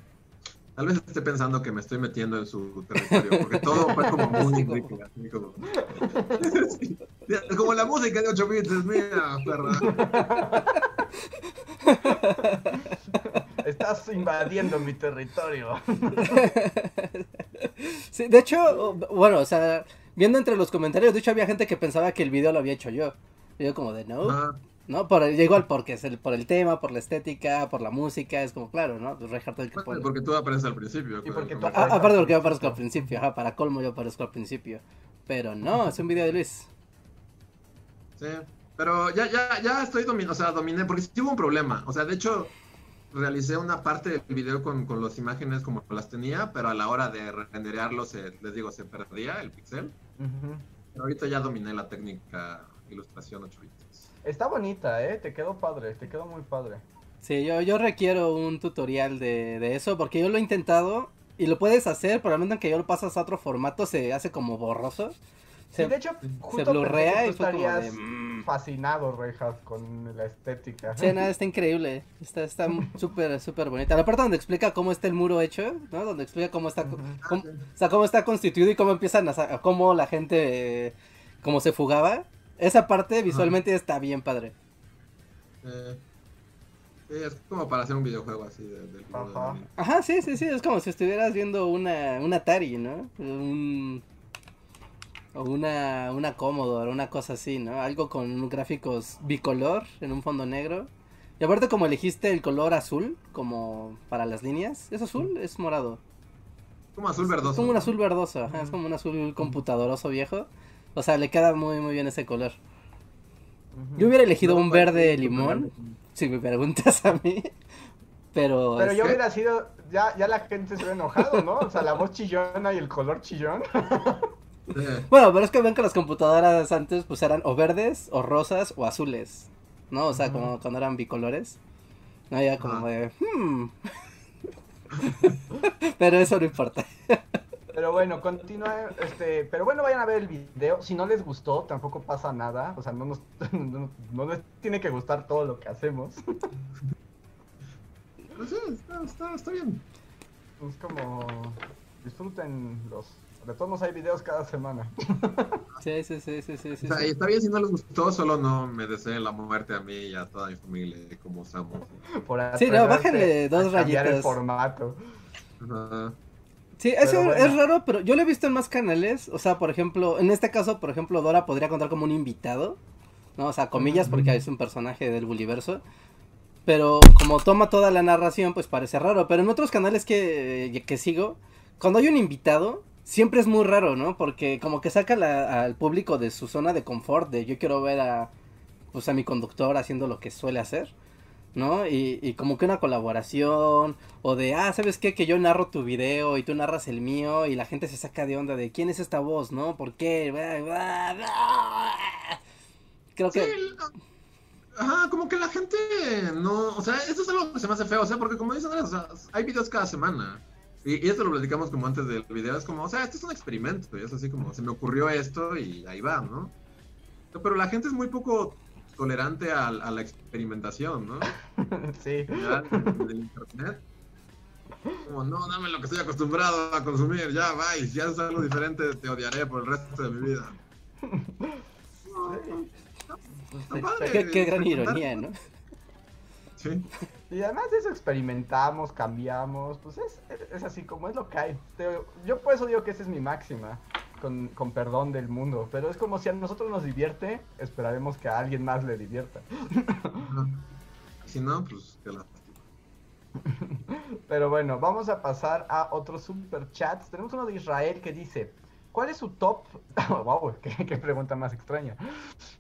tal vez esté pensando que me estoy metiendo en su territorio, porque todo fue como muy *laughs* como... *laughs* como la música de 8 bits es mía, perra. *laughs* Estás invadiendo mi territorio. *laughs* Sí, de hecho, bueno, o sea, viendo entre los comentarios, de hecho había gente que pensaba que el video lo había hecho yo. Yo como de no. ¿No? Por, igual porque es el, por el tema, por la estética, por la música, es como claro, ¿no? Pues que Porque tú apareces al principio. Y porque tú ah, aparte porque yo aparezco al principio, ajá, para colmo yo aparezco al principio. Pero no, es un video de Luis. Sí, pero ya, ya, ya estoy dominando, o sea, dominé, porque sí hubo un problema. O sea, de hecho, realicé una parte del video con, con las imágenes como las tenía, pero a la hora de renderearlo, se, les digo, se perdía el pixel. ahorita ya dominé la técnica ilustración 8 bits. Está bonita, ¿eh? Te quedó padre, te quedó muy padre. Sí, yo, yo requiero un tutorial de, de eso, porque yo lo he intentado y lo puedes hacer, pero al momento en que yo lo pasas a otro formato se hace como borroso. Se, de hecho, justo se blurrea y estarías mm". fascinado, Rejas, con la estética. Sí, nada, está increíble. Está está *laughs* súper, súper bonita. La parte donde explica cómo está el muro hecho, ¿no? Donde explica cómo está, cómo, o sea, cómo está constituido y cómo empiezan a, cómo la gente, eh, cómo se fugaba. Esa parte visualmente está bien padre. Eh, sí, es como para hacer un videojuego así del Ajá. Ajá, sí, sí, sí, es como si estuvieras viendo una, una Atari, ¿no? Un o una, una Commodore, una cosa así, ¿no? Algo con gráficos bicolor en un fondo negro. Y aparte como elegiste el color azul, como para las líneas, ¿es azul? Es morado. Como azul verdoso. Es como un azul verdoso, es como un azul computadoroso viejo. O sea, le queda muy muy bien ese color. Yo hubiera elegido un verde limón, si me preguntas a mí. Pero, pero yo hubiera sido, ya, ya la gente se hubiera enojado, ¿no? O sea, la voz chillona y el color chillón. *laughs* *laughs* Bueno, pero es que ven que las computadoras antes pues eran o verdes, o rosas, o azules. ¿No? O sea, como cuando eran bicolores. No, ya como de... Hmm". *laughs* pero eso no importa. Pero bueno, continúa, este, pero bueno, vayan a ver el video. Si no les gustó, tampoco pasa nada. O sea, no nos, *laughs* no, les tiene que gustar todo lo que hacemos. Pues sí, está, está bien. Es como disfruten los de todos hay videos cada semana. *laughs* Sí, sí, sí, sí, sí. O sea, está bien si no les gustó, solo no me deseen la muerte a mí y a toda mi familia, como estamos. sí, no, bájenle dos rayitas. el formato. Sí, eso es raro, pero yo lo he visto en más canales. O sea, por ejemplo, en este caso, por ejemplo, Dora podría contar como un invitado. ¿no? O sea, comillas, porque es un personaje del Buliverso. Pero como toma toda la narración, pues parece raro. Pero en otros canales que, que sigo, cuando hay un invitado, siempre es muy raro, ¿no? Porque como que saca al público de su zona de confort, de yo quiero ver a, pues a mi conductor haciendo lo que suele hacer, ¿no? Y, y como que una colaboración, o de, ah, ¿sabes qué? Que yo narro tu video y tú narras el mío, y la gente se saca de onda de, ¿quién es esta voz, no? ¿Por qué? Creo que... Ajá, como que la gente no, o sea, esto es algo que se me hace feo, o sea, porque como dicen, o sea, hay videos cada semana. Y, esto lo platicamos como antes del video, es como, o sea, esto es un experimento, y es así como, se me ocurrió esto y ahí va, ¿no? Pero la gente es muy poco tolerante a, la experimentación, ¿no? Sí. Del internet. Como, no, dame lo que estoy acostumbrado a consumir, ya, vais, ya es algo diferente, te odiaré por el resto de mi vida. qué, qué gran ironía, ¿no? Sí. Y además de eso experimentamos, cambiamos, pues es, es así como es lo que hay. Yo por eso digo que esa es mi máxima. con, con, perdón del mundo. Pero es como si a nosotros nos divierte, esperaremos que a alguien más le divierta. Si no, pues que la *laughs* Pero bueno, vamos a pasar a otros super chats. Tenemos uno de Israel que dice: ¿Cuál es su top? *laughs* wow, qué, pregunta más extraña.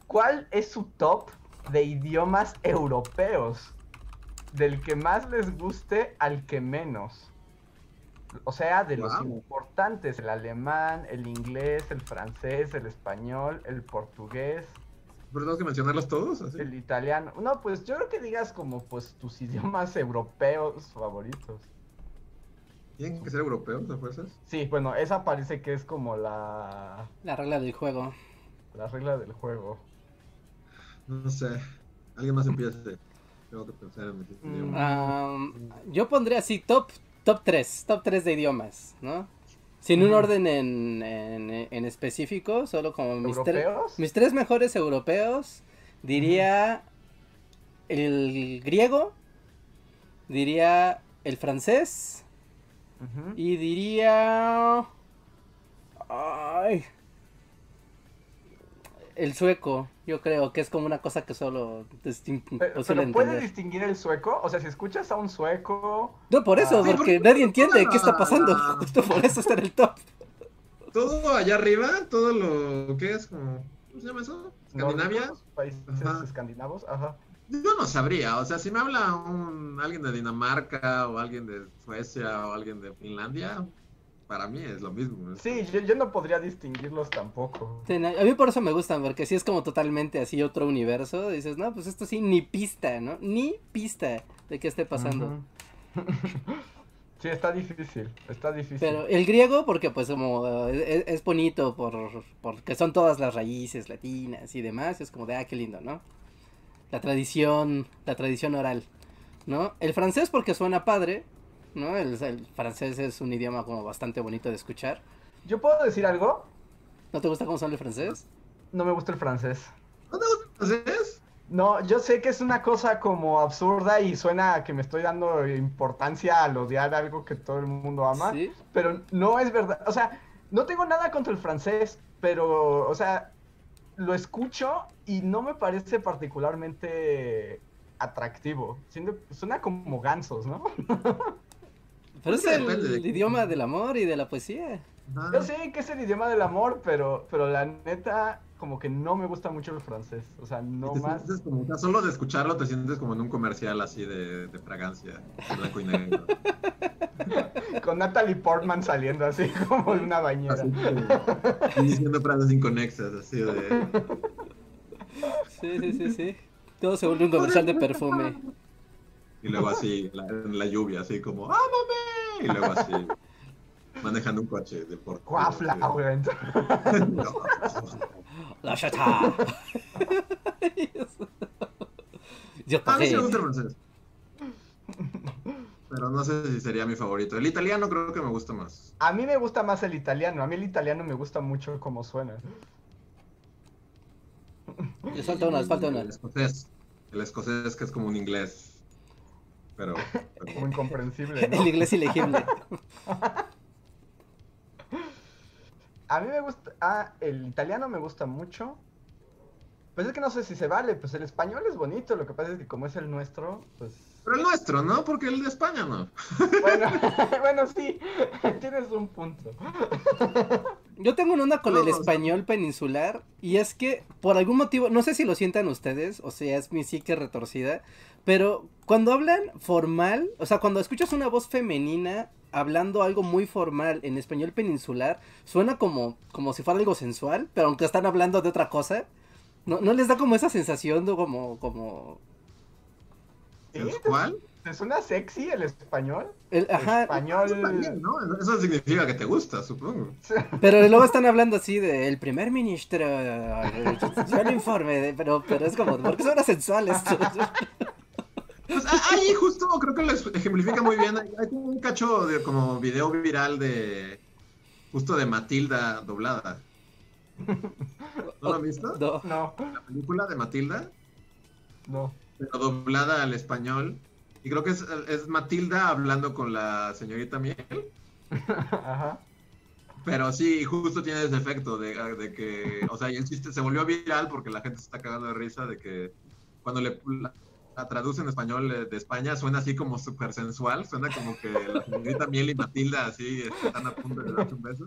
¿Cuál es su top de idiomas europeos? Del que más les guste al que menos. O sea, de los importantes, el alemán, el inglés, el francés, el español, el portugués, ¿Pero tengo que mencionarlos todos? El italiano. No, pues yo creo que digas como pues tus *laughs* idiomas europeos favoritos. ¿Tienen que ser europeos a fuerzas? Sí, bueno, esa parece que es como la... La regla del juego. La regla del juego. No sé. Alguien más empieza. Tengo que pensar en mi mm. yo pondría así top, top 3. Top 3 de idiomas, ¿no? Sin un orden en, en, específico, solo como mis, mis tres mejores europeos, diría el griego, diría el francés y diría... Ay, el sueco, yo creo que es como una cosa que solo pero, puedes distinguir el sueco, o sea, si escuchas a un sueco. No, por eso, ah. porque nadie entiende qué está pasando. *laughs* Justo por eso está en el top. Todo allá arriba, todo lo que es como. ¿Cómo se llama eso? Escandinavia. países escandinavos, ajá. Yo no sabría, o sea, si me habla un, alguien de Dinamarca o alguien de Suecia o alguien de Finlandia, para mí es lo mismo. Sí, yo, no podría distinguirlos tampoco. a mí por eso me gustan, porque si es como totalmente así otro universo. Dices, no, pues esto sí, ni pista, ¿no? Ni pista de qué esté pasando. *laughs* sí, está difícil, está difícil. Pero el griego, porque pues como eh, es, bonito por porque son todas las raíces latinas y demás, es como de, ah, qué lindo, ¿no? La tradición, la tradición oral, ¿no? El francés porque suena padre, ¿no? El, francés es un idioma como bastante bonito de escuchar. ¿Yo puedo decir algo? ¿No te gusta cómo suena el francés? No me gusta el francés. ¿No te gusta el francés? No, yo sé que es una cosa como absurda y suena a que me estoy dando importancia al odiar algo que todo el mundo ama, pero no es verdad. O sea, no tengo nada contra el francés, pero, o sea, lo escucho y no me parece particularmente atractivo. Suena como gansos, ¿no? *laughs* Pero es el, idioma del amor y de la poesía. Yo sé que es el idioma del amor, pero, pero la neta, como que no me gusta mucho el francés. O sea, no más. Como, solo de escucharlo te sientes como en un comercial así de, de fragancia, blanco y negro. *laughs* Con Natalie Portman saliendo así como de una bañera. diciendo frases inconexas, así de. Sí, sí, sí, sí. Todo se vuelve un comercial de perfume. Y luego así, en la lluvia, así como, ¡ámame! Y luego así, manejando un coche de por. ¡Guafla, güey! *laughs* La chata. *laughs* Yo A mí sí me gusta el francés. Pero no sé si sería mi favorito. El italiano creo que me gusta más. A mí me gusta más el italiano. A mí el italiano me gusta mucho cómo suena. Le falta una, le falta una. El escocés. El escocés que es como un inglés pero, Muy incomprensible. *laughs* El inglés ilegible. A mí me gusta. Ah, el italiano me gusta mucho. Pues es que no sé si se vale. Pues el español es bonito. Lo que pasa es que como es el nuestro, pues. Pero el nuestro, ¿no? Porque el de España no. Bueno, *laughs* bueno, sí. *laughs* Tienes un punto. Yo tengo una onda con el español peninsular. Y es que, por algún motivo, no sé si lo sientan ustedes, o sea, es mi psique retorcida. Pero cuando hablan formal, o sea, cuando escuchas una voz femenina hablando algo muy formal en español peninsular, suena como, como si fuera algo sensual, pero aunque están hablando de otra cosa, ¿no, no les da como esa sensación de como, como... ¿Cuál? ¿Te suena sexy el español? El, ajá. español. ¿no? Eso significa que te gusta, supongo. *laughs* Pero luego están hablando así de el primer ministro. Yo el informe, pero, pero es como, ¿por qué suena sensual esto? *laughs* Pues ahí justo creo que lo ejemplifica muy bien. Hay un cacho de como video viral de justo de Matilda doblada. ¿No lo has visto? No. La película de Matilda. No. Pero doblada al español. Y creo que es, Matilda hablando con la señorita Miel. *laughs* Ajá. Pero sí, justo tiene ese efecto de, que, o sea, el chiste se volvió viral porque la gente se está cagando de risa de que cuando le la, traduce en español de España suena así como súper sensual, suena como que la señorita Miel y Matilda así están a punto de darse un beso.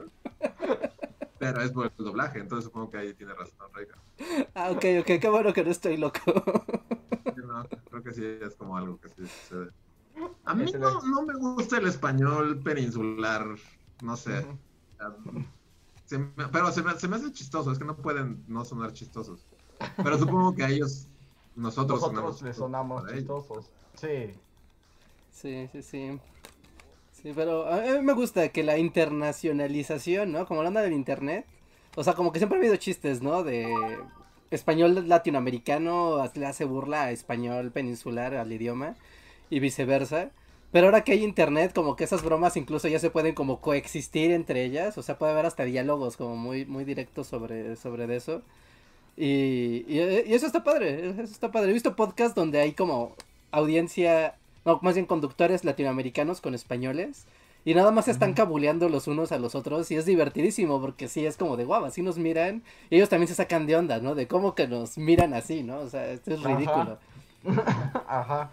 Pero es por el doblaje, entonces supongo que ahí tiene razón Reika. Ah, ok, ok, qué bueno que no estoy loco. Creo que sí es como algo que sí sucede. A mí no, no me gusta el español peninsular, no sé. pero se me, se me, hace chistoso, es que no pueden no sonar chistosos. Pero supongo que a ellos, nosotros, nosotros les sonamos chistosos. Sí. Sí, sí, sí. Sí, pero a mí me gusta que la internacionalización, ¿no? Como hablando del internet. O sea, como que siempre ha habido chistes, ¿no? De español latinoamericano le hace burla a español peninsular al idioma y viceversa. Pero ahora que hay internet, como que esas bromas incluso ya se pueden como coexistir entre ellas. O sea, puede haber hasta diálogos como muy, muy directos sobre, sobre eso. Y, y, eso está padre, eso está padre. He visto podcasts donde hay como audiencia no, más bien conductores latinoamericanos con españoles. Y nada más están cabuleando los unos a los otros y es divertidísimo porque sí, es como de guau, así nos miran y ellos también se sacan de onda, ¿no? De cómo que nos miran así, ¿no? O sea, esto es ridículo. *laughs* Ajá.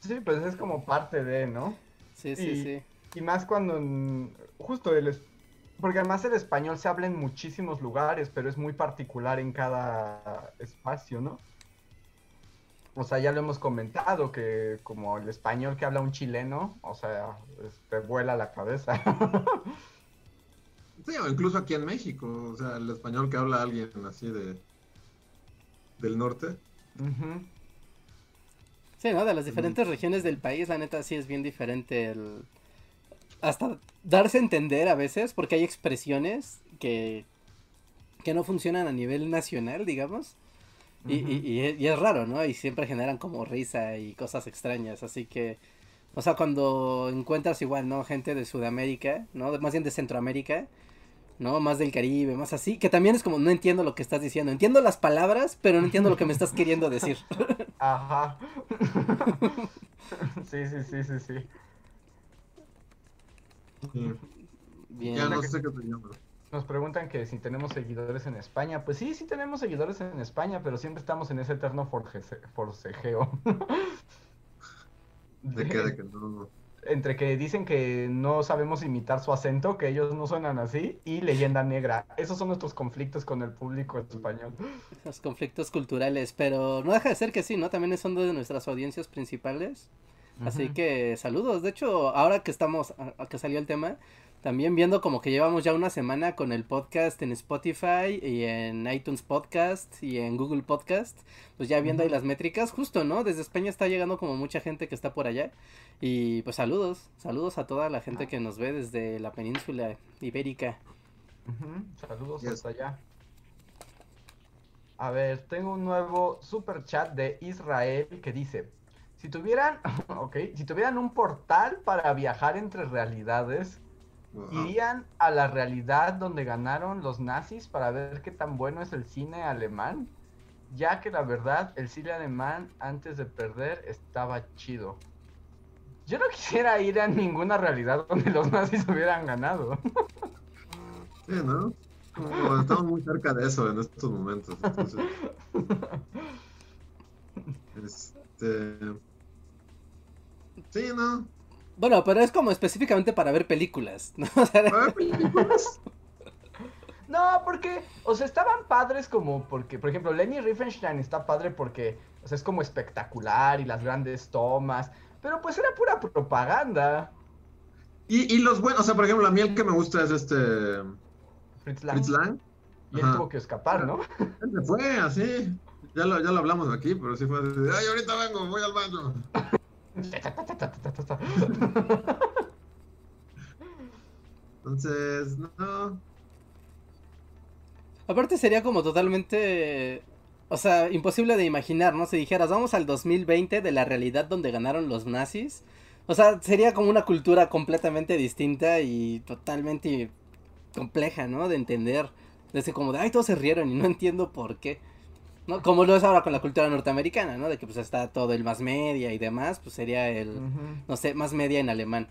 Sí, pues es como parte de, ¿no? Sí, sí, sí. Y más cuando justo el porque además el español se habla en muchísimos lugares, pero es muy particular en cada espacio, ¿no? O sea, ya lo hemos comentado, que como el español que habla un chileno, o sea, te vuela la cabeza. *laughs* sí, o incluso aquí en México, o sea, el español que habla alguien así de del norte. Sí, ¿no? De las diferentes regiones del país, la neta sí es bien diferente el... Hasta darse a entender a veces, porque hay expresiones que, que no funcionan a nivel nacional, digamos. Y, y, es raro, ¿no? Y siempre generan como risa y cosas extrañas, así que... O sea, cuando encuentras igual, ¿no? Gente de Sudamérica, ¿no? Más bien de Centroamérica, ¿no? Más del Caribe, más así, que también es como, no entiendo lo que estás diciendo. Entiendo las palabras, pero no entiendo lo que me estás queriendo decir. *laughs* Ajá. *laughs* sí, sí, sí, sí, sí. Bien. Ya no sé qué te nos preguntan que si tenemos seguidores en España. Pues sí, sí tenemos seguidores en España, pero siempre estamos en ese eterno forcejeo. *laughs* ¿De qué? ¿De que no? Entre que dicen que no sabemos imitar su acento, que ellos no suenan así, y leyenda negra. Esos son nuestros conflictos con el público español. Los conflictos culturales, pero no deja de ser que sí, ¿no? También son de nuestras audiencias principales. Así que saludos. De hecho, ahora que estamos, a que salió el tema, también viendo como que llevamos ya una semana con el podcast en Spotify y en iTunes Podcast y en Google Podcast, pues ya viendo ahí las métricas, justo, ¿no? Desde España está llegando como mucha gente que está por allá. Y pues saludos, saludos a toda la gente que nos ve desde la península ibérica. Saludos hasta allá. A ver, tengo un nuevo super chat de Israel que dice, si tuvieran, *laughs* ok, si tuvieran un portal para viajar entre realidades, ¿Irían a la realidad donde ganaron los nazis para ver qué tan bueno es el cine alemán? Ya que la verdad, el cine alemán antes de perder estaba chido. Yo no *laughs* quisiera ir a ninguna realidad donde los nazis hubieran ganado. Sí, ¿no? estamos muy cerca de eso en estos momentos. *laughs* este. Sí, ¿no? Bueno, pero es como específicamente para ver películas, ¿no? *laughs* no, porque, o sea, estaban padres como porque, por ejemplo, Lenny Riefenstein está padre porque, o sea, es como espectacular y las grandes tomas, pero pues era pura propaganda. Y, y los buenos, o sea, por ejemplo, a mí el que me gusta es este... Fritz Lang. Y él tuvo que escapar, ¿no? Él se fue así. Ya lo, ya lo hablamos aquí, pero sí fue así. Ay, ahorita vengo, voy al baño. Entonces, no. Aparte sería como totalmente, o sea, imposible de imaginar, ¿no? Si dijeras, vamos al 2020 de la realidad donde ganaron los nazis. O sea, sería como una cultura completamente distinta y totalmente compleja, ¿no? De entender. Desde como de, ay, todos se rieron y no entiendo por qué. ¿No? Como lo es ahora con la cultura norteamericana, ¿no? De que pues está todo el más media y demás, pues sería el, no sé, más media en alemán.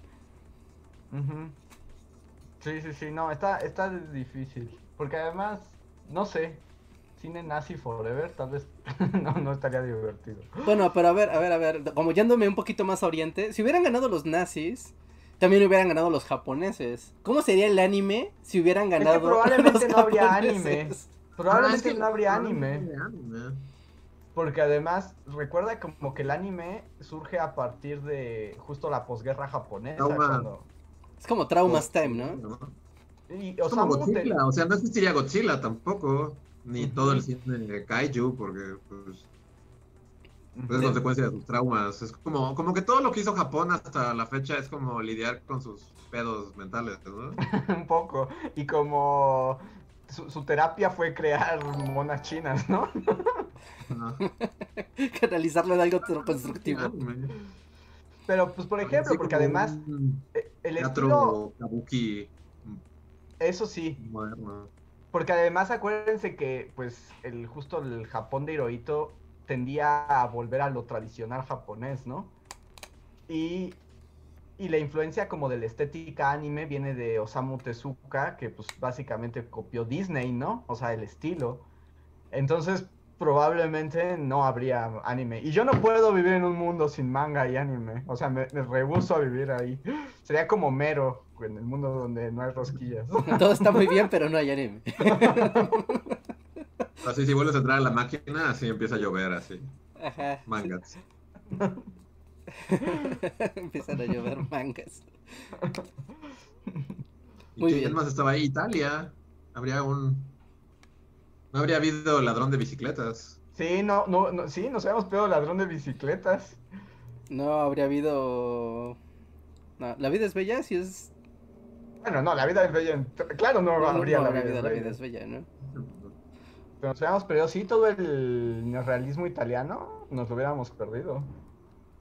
Sí, sí, sí, no, está, está difícil. Porque además, no sé, cine nazi forever, tal vez *laughs* no, no estaría divertido. Bueno, pero a ver, a ver, a ver, como yéndome un poquito más a oriente, si hubieran ganado los nazis, también hubieran ganado los japoneses. ¿Cómo sería el anime si hubieran ganado *laughs* probablemente no habría anime. Probablemente no habría anime. Porque además, recuerda como que el anime surge a partir de justo la posguerra japonesa. Es como Traumas Time, ¿no? Y, o, sea, Godzilla, o sea, no existiría Godzilla tampoco, ni todo el cine de Kaiju, porque pues, pues es consecuencia de sus traumas. Es como, como que todo lo que hizo Japón hasta la fecha es como lidiar con sus pedos mentales, ¿no? *laughs* Un poco. Y como su, terapia fue crear monas chinas, ¿no? *laughs* Canalizarlo en algo constructivo. Pero, pues, por ejemplo, porque además eh, el estilo... Kabuki. Eso sí. Porque además acuérdense que, pues, el justo el Japón de Hirohito tendía a volver a lo tradicional japonés, ¿no? Y, y la influencia como de la estética anime viene de Osamu Tezuka, que pues básicamente copió Disney, ¿no? O sea, el estilo. Entonces, probablemente no habría anime. Y yo no puedo vivir en un mundo sin manga y anime. O sea, me, me rehuso a vivir ahí. *gasps* Sería como mero en el mundo donde no hay rosquillas. *laughs* Todo está muy bien, pero no hay anime. *laughs* Así si vuelves a entrar a la máquina, así empieza a llover, así. Ajá. Mangas. *laughs* *laughs* Empiezan a llover mangas. Muy bien. más estaba ahí? Italia. Habría un. No habría habido ladrón de bicicletas. Sí, no, no, no sí, nos habíamos pedido ladrón de bicicletas. No habría habido. No, la vida es bella, si es. Bueno, no, la vida es bella. Claro, no, habría la, vida, la vida es bella, ¿no? Pero nos hubiéramos perdido, sí, todo el neorrealismo italiano, nos lo hubiéramos perdido.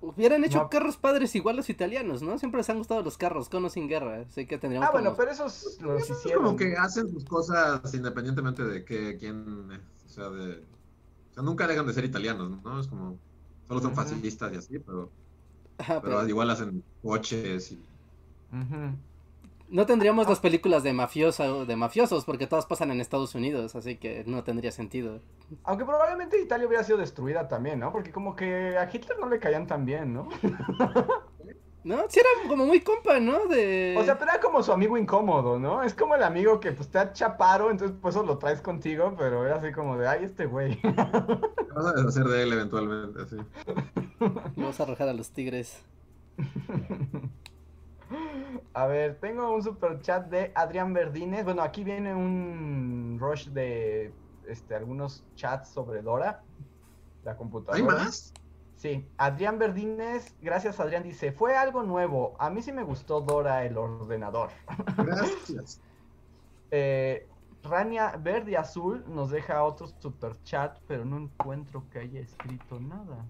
Hubieran hecho carros padres igual los italianos, ¿no? Siempre les han gustado los carros, con o sin guerra. Así que tendríamos. Ah, bueno, pero esos los hicieron. Como que hacen sus cosas independientemente de que quién. O sea, de. O sea, nunca dejan de ser italianos, ¿no? Es como. Solo son facilistas y así, pero. pero, igual hacen coches y. No tendríamos las películas de mafioso, de mafiosos, porque todas pasan en Estados Unidos, así que no tendría sentido. Aunque probablemente Italia hubiera sido destruida también, ¿no? Porque como que a Hitler no le caían tan bien, ¿no? *laughs* No, sí era como muy compa, ¿no? De... O sea, pero era como su amigo incómodo, ¿no? Es como el amigo que pues te ha chaparo, entonces pues eso lo traes contigo, pero era así como de, ay, este güey. *laughs* Vas a deshacer de él eventualmente, así. *laughs* Vamos a arrojar a los tigres. A ver, tengo un super chat de Adrián Verdines. Bueno, aquí viene un rush de este, algunos chats sobre Dora, la computadora. ¿Hay más? Sí, Adrián Verdines, gracias Adrián, dice, fue algo nuevo. A mí sí me gustó Dora el ordenador. *laughs* Gracias. eh, Rania Verde Azul nos deja otro super chat, pero no encuentro que haya escrito nada.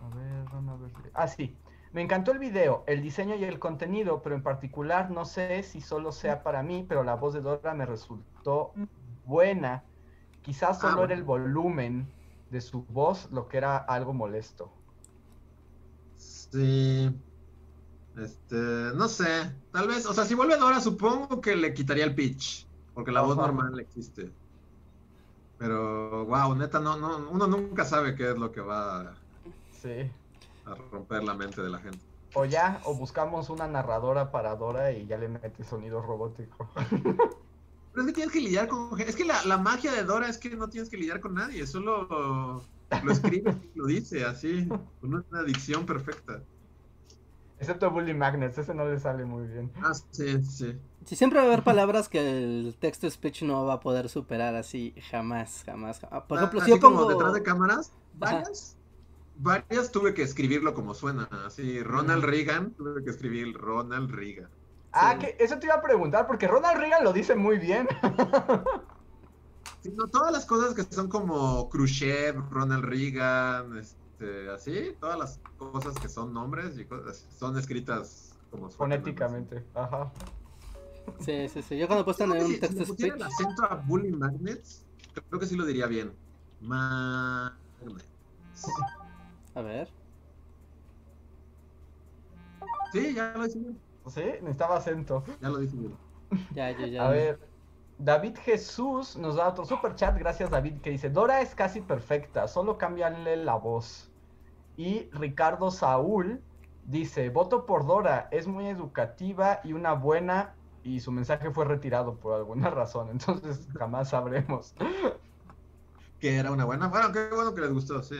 A ver, Rania Verde. Ah, sí. Me encantó el video, el diseño y el contenido, pero en particular no sé si solo sea para mí, pero la voz de Dora me resultó buena. Quizás ah, solo era el volumen de su voz lo que era algo molesto. Sí. Este, no sé. Tal vez, o sea, si vuelve Dora, supongo que le quitaría el pitch, porque la voz normal existe. Pero, wow, neta, no, no, uno nunca sabe qué es lo que va. Sí a romper la mente de la gente. O ya, o buscamos una narradora para Dora y ya le mete sonido robótico. *laughs* Pero es que tienes que lidiar con... Es que la, magia de Dora es que no tienes que lidiar con nadie, solo lo escribe y lo dice así, con una dicción perfecta. Excepto Bully Magnets, ese no le sale muy bien. Ah, sí, sí. Sí, siempre va a haber palabras que el texto speech no va a poder superar así, jamás, jamás. Por ah, ejemplo, si yo pongo... como detrás de cámaras, varias, varias tuve que escribirlo como suena, así, Ronald Reagan, tuve que escribir Ronald Reagan. Ah, que eso te iba a preguntar, porque Ronald Reagan lo dice muy bien. todas las cosas que son como Khrushchev, Ronald Reagan, este, así, todas las cosas que son nombres y cosas, son escritas como fonéticamente, ajá. Sí, sí, sí. Yo cuando puesto en un texto si speech. el acento a Bully Magnets, creo que sí lo diría bien. Magnets. *laughs* A ver. Sí, ya lo hice ¿Sí? Necesitaba acento. Ya lo dije. Ya, ya, ya. A ver, David Jesús nos da otro super chat, gracias David, que dice, Dora es casi perfecta, solo cámbiale la voz. Y Ricardo Saúl dice, voto por Dora, es muy educativa y una buena, y su mensaje fue retirado por alguna *laughs* razón, entonces jamás sabremos. Que era una buena, bueno, qué bueno que les gustó, sí.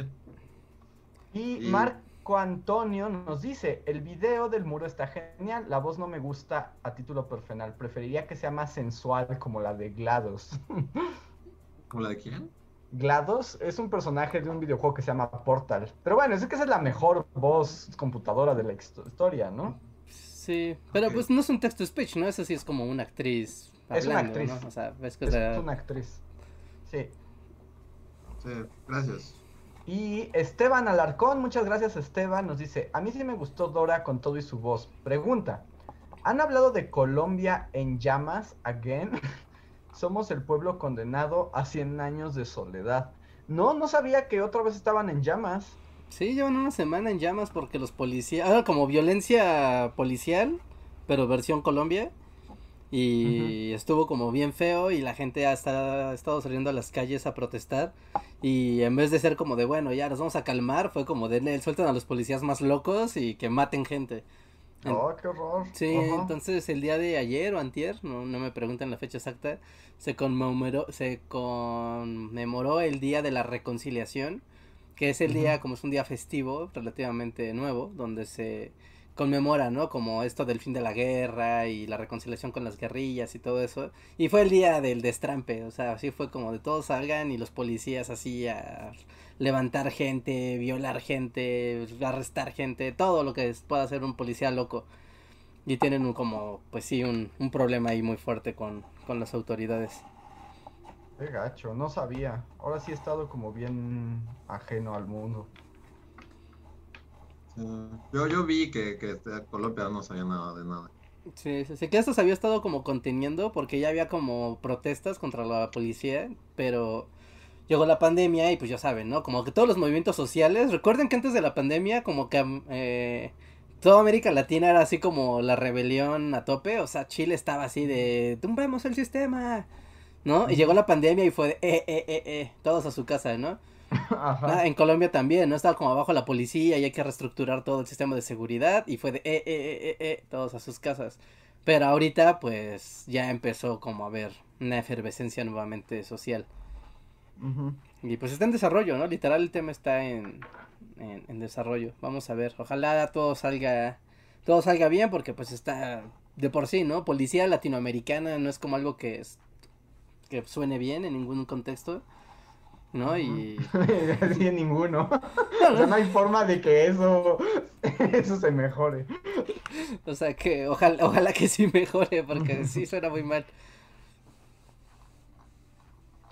Y, y... Marco Antonio nos dice, el video del muro está genial, la voz no me gusta a título personal, preferiría que sea más sensual como la de GLaDOS. *laughs* ¿Como la de quién? GLaDOS es un personaje de un videojuego que se llama Portal. Pero bueno, es que esa es la mejor voz computadora de la historia, ¿no? Sí, pero okay. pues no es un text to speech, ¿no? Esa sí es como una actriz. Hablando, es una actriz. ¿no? O sea, ves que es una actriz. Sí. Sí, gracias. Y Esteban Alarcón, muchas gracias Esteban, nos dice, a mí sí me gustó Dora con todo y su voz. Pregunta, ¿han hablado de Colombia en llamas again? *laughs* Somos el pueblo condenado a 100 años de soledad. No, no sabía que otra vez estaban en llamas. Sí, llevan una semana en llamas porque los policías, ah, como violencia policial, pero versión Colombia. Y uh -huh. estuvo como bien feo y la gente ha estado, saliendo a las calles a protestar. Y en vez de ser como de, bueno, ya nos vamos a calmar, fue como de, suelten a los policías más locos y que maten gente. Oh, qué horror. Sí, uh -huh. entonces el día de ayer o antier, no, no me preguntan la fecha exacta, se conmemoró, se conmemoró el Día de la Reconciliación, que es el uh -huh. día, como es un día festivo, relativamente nuevo, donde se conmemora, ¿no? Como esto del fin de la guerra y la reconciliación con las guerrillas y todo eso. Y fue el día del destrampe, o sea, así fue como de todos salgan y los policías así a levantar gente, violar gente, arrestar gente, todo lo que pueda hacer un policía loco. Y tienen un, como, pues sí, un, un problema ahí muy fuerte con, con las autoridades. Qué gacho, no sabía. Ahora sí he estado como bien ajeno al mundo. Yo, yo vi que, que Colombia no sabía nada de nada. Sí, sí, sí, que esto se había estado como conteniendo porque ya había como protestas contra la policía, pero llegó la pandemia y pues ya saben, ¿no? Como que todos los movimientos sociales, recuerden que antes de la pandemia como que eh, toda América Latina era así como la rebelión a tope, o sea, Chile estaba así de tumbemos el sistema, ¿no? Y llegó la pandemia y fue de, eh, eh, eh, eh, todos a su casa, ¿no? Ah, en Colombia también, ¿no? Estaba como abajo la policía y hay que reestructurar todo el sistema de seguridad y fue de, eh, eh, eh, eh, todos a sus casas. Pero ahorita, pues, ya empezó como a haber una efervescencia nuevamente social. Uh -huh. Y pues está en desarrollo, ¿no? Literal el tema está en, en, en, desarrollo. Vamos a ver, ojalá todo salga, todo salga bien porque pues está de por sí, ¿no? Policía latinoamericana no es como algo que, es, que suene bien en ningún contexto. ¿No? Y... *laughs* ninguno. *laughs* o sea, no hay forma de que eso, *laughs* eso se mejore. O sea, que ojalá, ojalá que sí mejore, porque sí suena muy mal.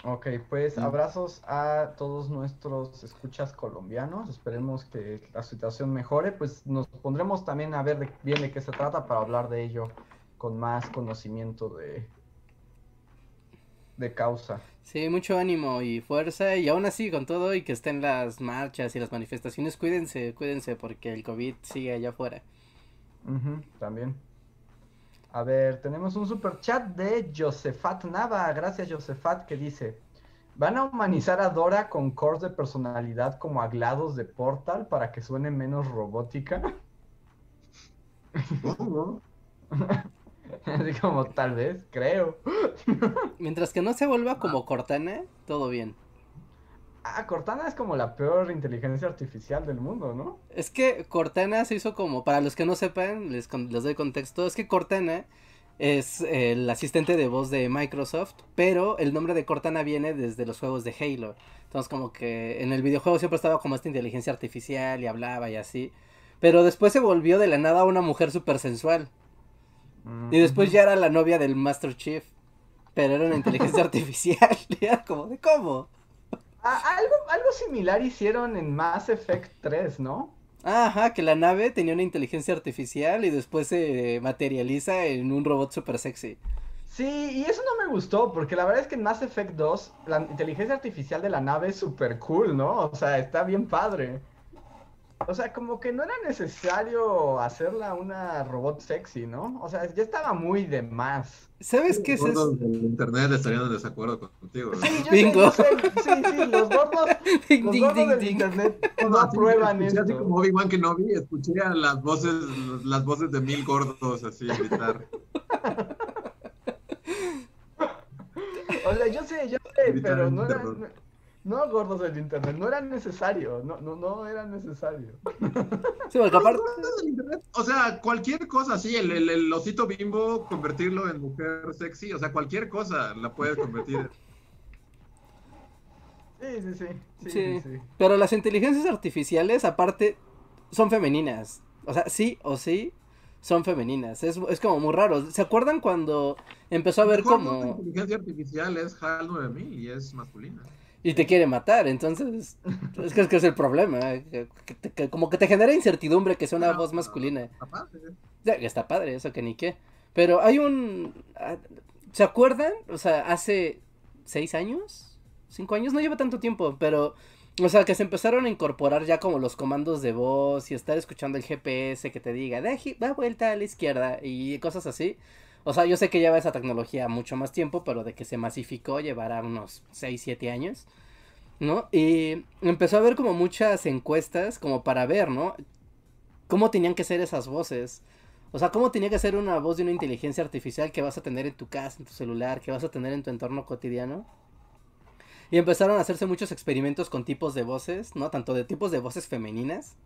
Ok, pues abrazos a todos nuestros escuchas colombianos. Esperemos que la situación mejore. Pues nos pondremos también a ver de, bien de qué se trata para hablar de ello con más conocimiento de, de causa. Sí, mucho ánimo y fuerza y aún así con todo y que estén las marchas y las manifestaciones, cuídense, cuídense porque el COVID sigue allá afuera. Uh -huh, también. A ver, tenemos un super chat de Josefat Nava, gracias Josefat, que dice, ¿van a humanizar a Dora con cores de personalidad como a GLaDOS de Portal para que suene menos robótica? *laughs* *laughs* *laughs* Así como tal vez, creo. *laughs* Mientras que no se vuelva como Cortana, todo bien. Ah, Cortana es como la peor inteligencia artificial del mundo, ¿no? Es que Cortana se hizo como, para los que no sepan, les, les doy contexto, es que Cortana es el asistente de voz de Microsoft, pero el nombre de Cortana viene desde los juegos de Halo. Entonces como que en el videojuego siempre estaba como esta inteligencia artificial y hablaba y así. Pero después se volvió de la nada una mujer súper sensual. Y después ya era la novia del Master Chief. Pero era una inteligencia *laughs* artificial. *laughs* Era como de cómo. Algo, algo similar hicieron en Mass Effect 3, ¿no? Ajá, que la nave tenía una inteligencia artificial y después se materializa en un robot super sexy. Sí, y eso no me gustó, porque la verdad es que en Mass Effect 2 la inteligencia artificial de la nave es súper cool, ¿no? O sea, está bien padre. O sea, como que no era necesario hacerla una robot sexy, ¿no? O sea, ya estaba muy de más. ¿Sabes qué es eso? El internet estarían en desacuerdo contigo. Sí, yo Bingo. Sé, sí, sí, los gordos, *laughs* ding, los gordos ding, del ding. internet no, aprueban esto. Así como Obi-Wan Kenobi, escuché a las voces, las voces de mil gordos así gritar. *laughs* o sea, yo sé, yo sé, pero no era... No, gordos del internet, no era necesario, no, no, no era necesario. *laughs* Sí, porque aparte... O sea, cualquier cosa, sí, el, el, el, osito bimbo, convertirlo en mujer sexy, o sea, cualquier cosa la puedes convertir. *laughs* Sí, sí, sí. Sí, sí. sí, Pero las inteligencias artificiales, aparte, son femeninas. O sea, sí o sí, son femeninas. Es, es como muy raro. ¿Se acuerdan cuando empezó a ver como... La inteligencia artificial es HAL 9000 y es masculina y te quiere matar, entonces es que es, que es el problema, eh, como que te genera incertidumbre que sea una voz masculina. Está padre. está padre, eso que ni qué. Pero hay un... Ah, ¿Se acuerdan? O sea, hace seis años, cinco años, no lleva tanto tiempo, pero... O sea, que se empezaron a incorporar ya como los comandos de voz y estar escuchando el GPS que te diga, da vuelta a la izquierda y cosas así. O sea, yo sé que lleva esa tecnología mucho más tiempo, pero de que se masificó llevará unos 6, 7 años, ¿no? Y empezó a haber como muchas encuestas como para ver, ¿no? Cómo tenían que ser esas voces. O sea, cómo tenía que ser una voz de una inteligencia artificial que vas a tener en tu casa, en tu celular, que vas a tener en tu entorno cotidiano. Y empezaron a hacerse muchos experimentos con tipos de voces, ¿no? Tanto de tipos de voces femeninas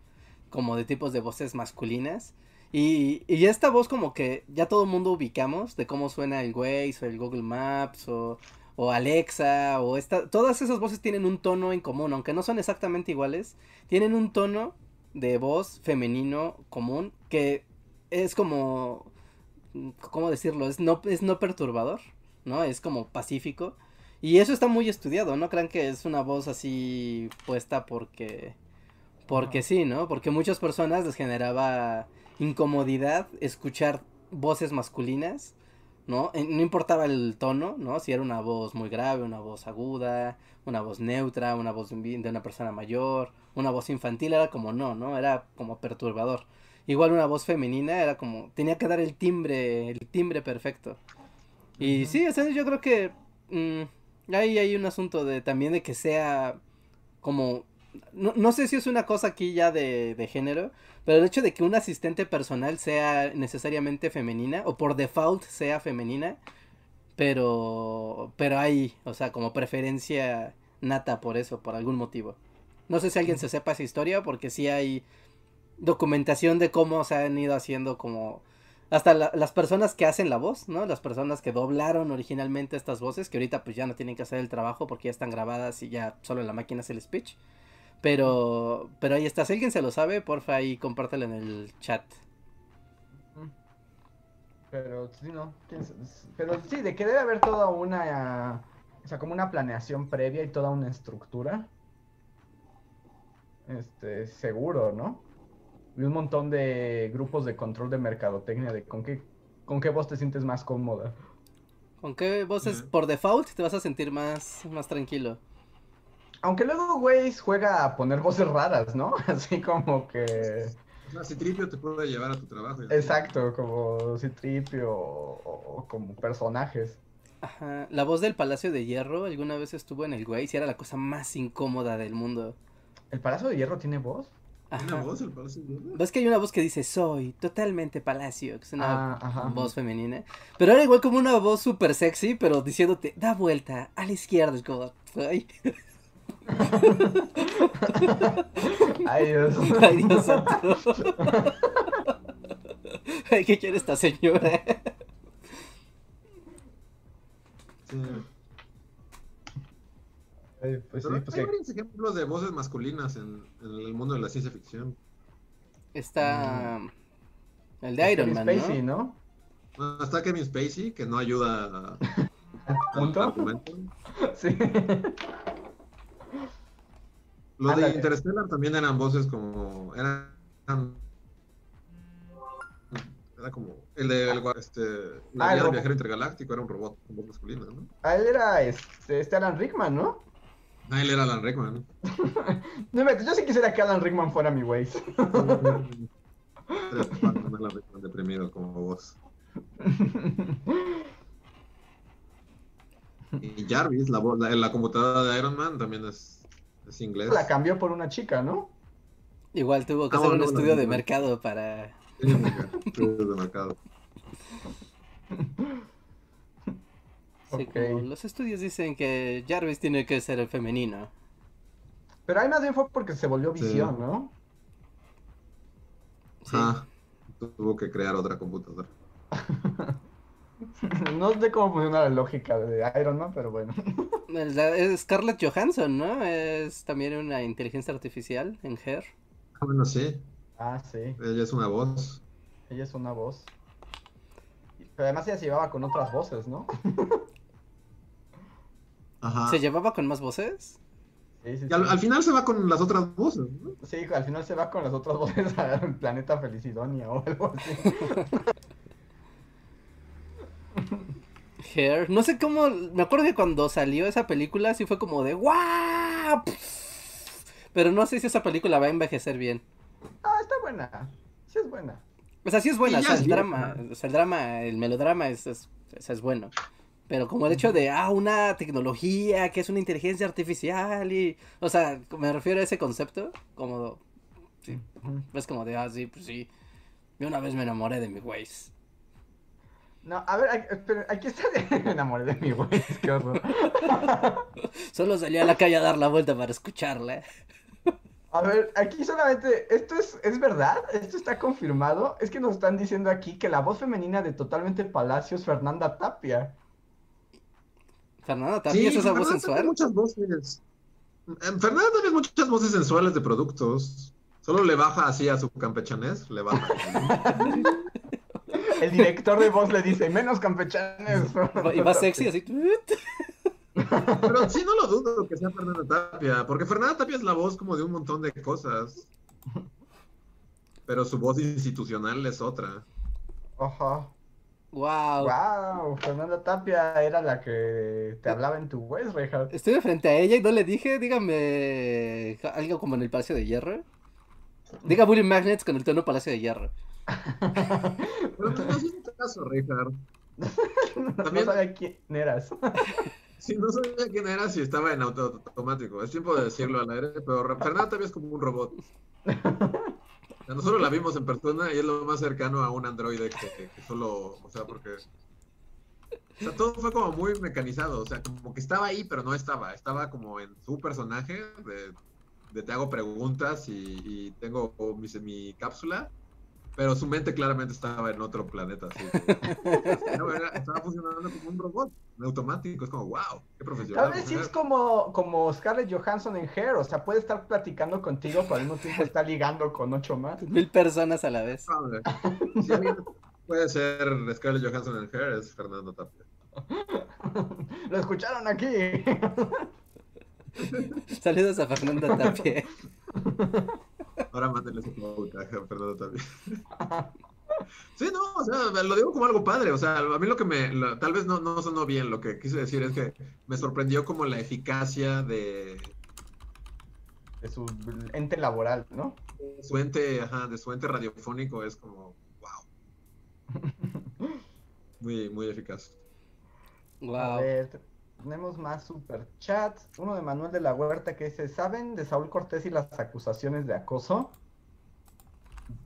como de tipos de voces masculinas. Y, y esta voz como que ya todo el mundo ubicamos de cómo suena el Waze o el Google Maps o, o Alexa o esta, todas esas voces tienen un tono en común, aunque no son exactamente iguales, tienen un tono de voz femenino común que es como, ¿cómo decirlo? Es no, es no perturbador, ¿no? Es como pacífico. Y eso está muy estudiado, no crean que es una voz así puesta porque, porque sí, ¿no? Porque muchas personas les generaba incomodidad escuchar voces masculinas, ¿no? No importaba el tono, ¿no? Si era una voz muy grave, una voz aguda, una voz neutra, una voz de una persona mayor, una voz infantil, era como no, ¿no? Era como perturbador. Igual una voz femenina era como, tenía que dar el timbre, el timbre perfecto. Y sí, yo creo que mm, ahí hay un asunto de también de que sea como no, no, sé si es una cosa aquí ya de, de, género, pero el hecho de que un asistente personal sea necesariamente femenina o por default sea femenina, pero pero hay, o sea, como preferencia nata por eso, por algún motivo. No sé si alguien se sepa esa historia porque sí hay documentación de cómo se han ido haciendo como hasta las personas que hacen la voz, ¿no? Las personas que doblaron originalmente estas voces, que ahorita pues ya no tienen que hacer el trabajo porque ya están grabadas y ya solo la máquina hace el speech. Pero, pero ahí está. Si alguien se lo sabe, porfa, ahí compártelo en el chat. Pero sí, no. Pero sí, de que debe haber toda una. O sea, como una planeación previa y toda una estructura. Este, seguro, ¿no? Y un montón de grupos de control de mercadotecnia de con qué, con qué voz te sientes más cómoda. ¿Con qué voces por default te vas a sentir más, más tranquilo? Aunque luego Waze juega a poner voces raras, ¿no? *laughs* Así como que. No, Citripio te puede llevar a tu trabajo. Exacto, como Citripio o, o, como personajes. Ajá. La voz del Palacio de Hierro alguna vez estuvo en el Waze y era la cosa más incómoda del mundo. ¿El Palacio de Hierro tiene voz? ¿Tiene voz el Palacio de Hierro? ¿Ves que hay una voz que dice soy totalmente Palacio? Que es una ah, voz femenina. Pero era igual como una voz súper sexy, pero diciéndote, da vuelta a la izquierda. Es *laughs* como, ay. Ay, Dios. Ay, Dios santo. ¿Qué quiere esta señora? Sí. Ay, pues Pero sí, pues hay varios ejemplos de voces masculinas en, en, el mundo de la ciencia ficción. Está mm. el de Iron Man, Spacey, ¿no? ¿no? Está Kevin Spacey, que no ayuda a... *laughs* ¿Punto? Sí. Los de Interstellar también eran voces como. Eran. Era como. El de el, este, la ah, del viajero intergaláctico era un robot con voz masculina, ¿no? Ah, él era este, este Alan Rickman, ¿no? Ah, él era Alan Rickman. no, *laughs* yo sí quisiera que Alan Rickman fuera mi güey. Alan *laughs* Rickman deprimido como vos. *laughs* Y Jarvis, la, la, la, computadora de Iron Man, también es, es, inglés. La cambió por una chica, ¿no? Igual tuvo que ah, hacer un estudio de mercado para. estudio de mercado. Sí, como los estudios dicen que Jarvis tiene que ser el femenino. Pero hay más bien fue porque se volvió visión, ¿no? Sí. Ah, tuvo que crear otra computadora. *laughs* *laughs* no sé cómo funciona la lógica de Iron Man, pero bueno. *laughs* Es Scarlett Johansson, ¿no? Es también una inteligencia artificial en Her. Ah, bueno, sí. Ah, sí. Ella es una voz. Ella es una voz. Pero además ella se llevaba con otras voces, ¿no? *laughs* Ajá. ¿Se llevaba con más voces? Sí, sí, al, final se va con las otras voces, ¿no? Sí, al final se va con las otras voces al planeta Felicidonia o algo así. Hair, no sé cómo, me acuerdo que cuando salió esa película sí fue como de ¡guau! Pero no sé si esa película va a envejecer bien. Ah, está buena. Sí es buena. O sea, sí es buena, o sea, el drama, o sea, el drama, el melodrama es, es, es, bueno. Pero como el hecho de, ah, una tecnología que es una inteligencia artificial y, o sea, me refiero a ese concepto, como, sí, es como de, ah, sí, pues sí, yo una vez me enamoré de mi Waze. No, a ver, aquí está, *laughs* me enamoré de mi Waze, qué horror. *laughs* Solo salí a la calle a dar la vuelta para escucharla. A ver, aquí solamente, ¿esto es, es verdad? ¿Esto está confirmado? Es que nos están diciendo aquí que la voz femenina de Totalmente Palacio es Fernanda Tapia. Fernanda Tapia es esa voz sensual. muchas voces. Fernanda tiene muchas voces sensuales de productos. Solo le baja así a su campechanés, le baja. *laughs* El director de voz le dice, menos campechanes. Y va sexy así. Pero sí, no lo dudo que sea Fernanda Tapia, porque Fernanda Tapia es la voz como de un montón de cosas. Pero su voz institucional es otra. Ajá. Wow. Wow, Fernanda Tapia era la que te hablaba en tu voz, Reinhardt. Estoy de frente a ella y no le dije, dígame algo como en el Palacio de Hierro. Diga Bully Magnets con el tono Palacio de Hierro. Pero no haces caso, Richard. También... *laughs* No sabía quién eras. Sí, no sabía quién era si estaba en auto automático. Es tiempo de decirlo al aire, pero Fernanda también es como un robot. *laughs* Nosotros la vimos en persona y es lo más cercano a un androide que, solo, o sea, porque... O sea, todo fue como muy mecanizado, o sea, como que estaba ahí, pero no estaba. Estaba como en su personaje de, te hago preguntas y, tengo mi, mi cápsula pero su mente claramente estaba en otro planeta. Así estaba funcionando como un robot automático. Es como, wow, qué profesional. Tal vez sí es como, como Scarlett Johansson en Hair. O sea, puede estar platicando contigo, pero al mismo tiempo está ligando con ocho más. Mil personas a la vez. Si alguien puede ser Scarlett Johansson en Hair, es Fernando Tapia. Lo escucharon aquí. Saludos a Fernando Tapia. *laughs* Ahora mándenle su caja, perdón también. *laughs* Sí, no, o sea, lo digo como algo padre, o sea, a mí lo que me, tal vez no, no sonó bien, lo que quise decir es que me sorprendió como la eficacia de... De su ente laboral, ¿no? De su ente, ajá, de su ente radiofónico es como, wow. *laughs* Muy, muy eficaz. Wow. Tenemos más super chats. Uno de Manuel de la Huerta que dice, ¿saben de Saúl Cortés y las acusaciones de acoso?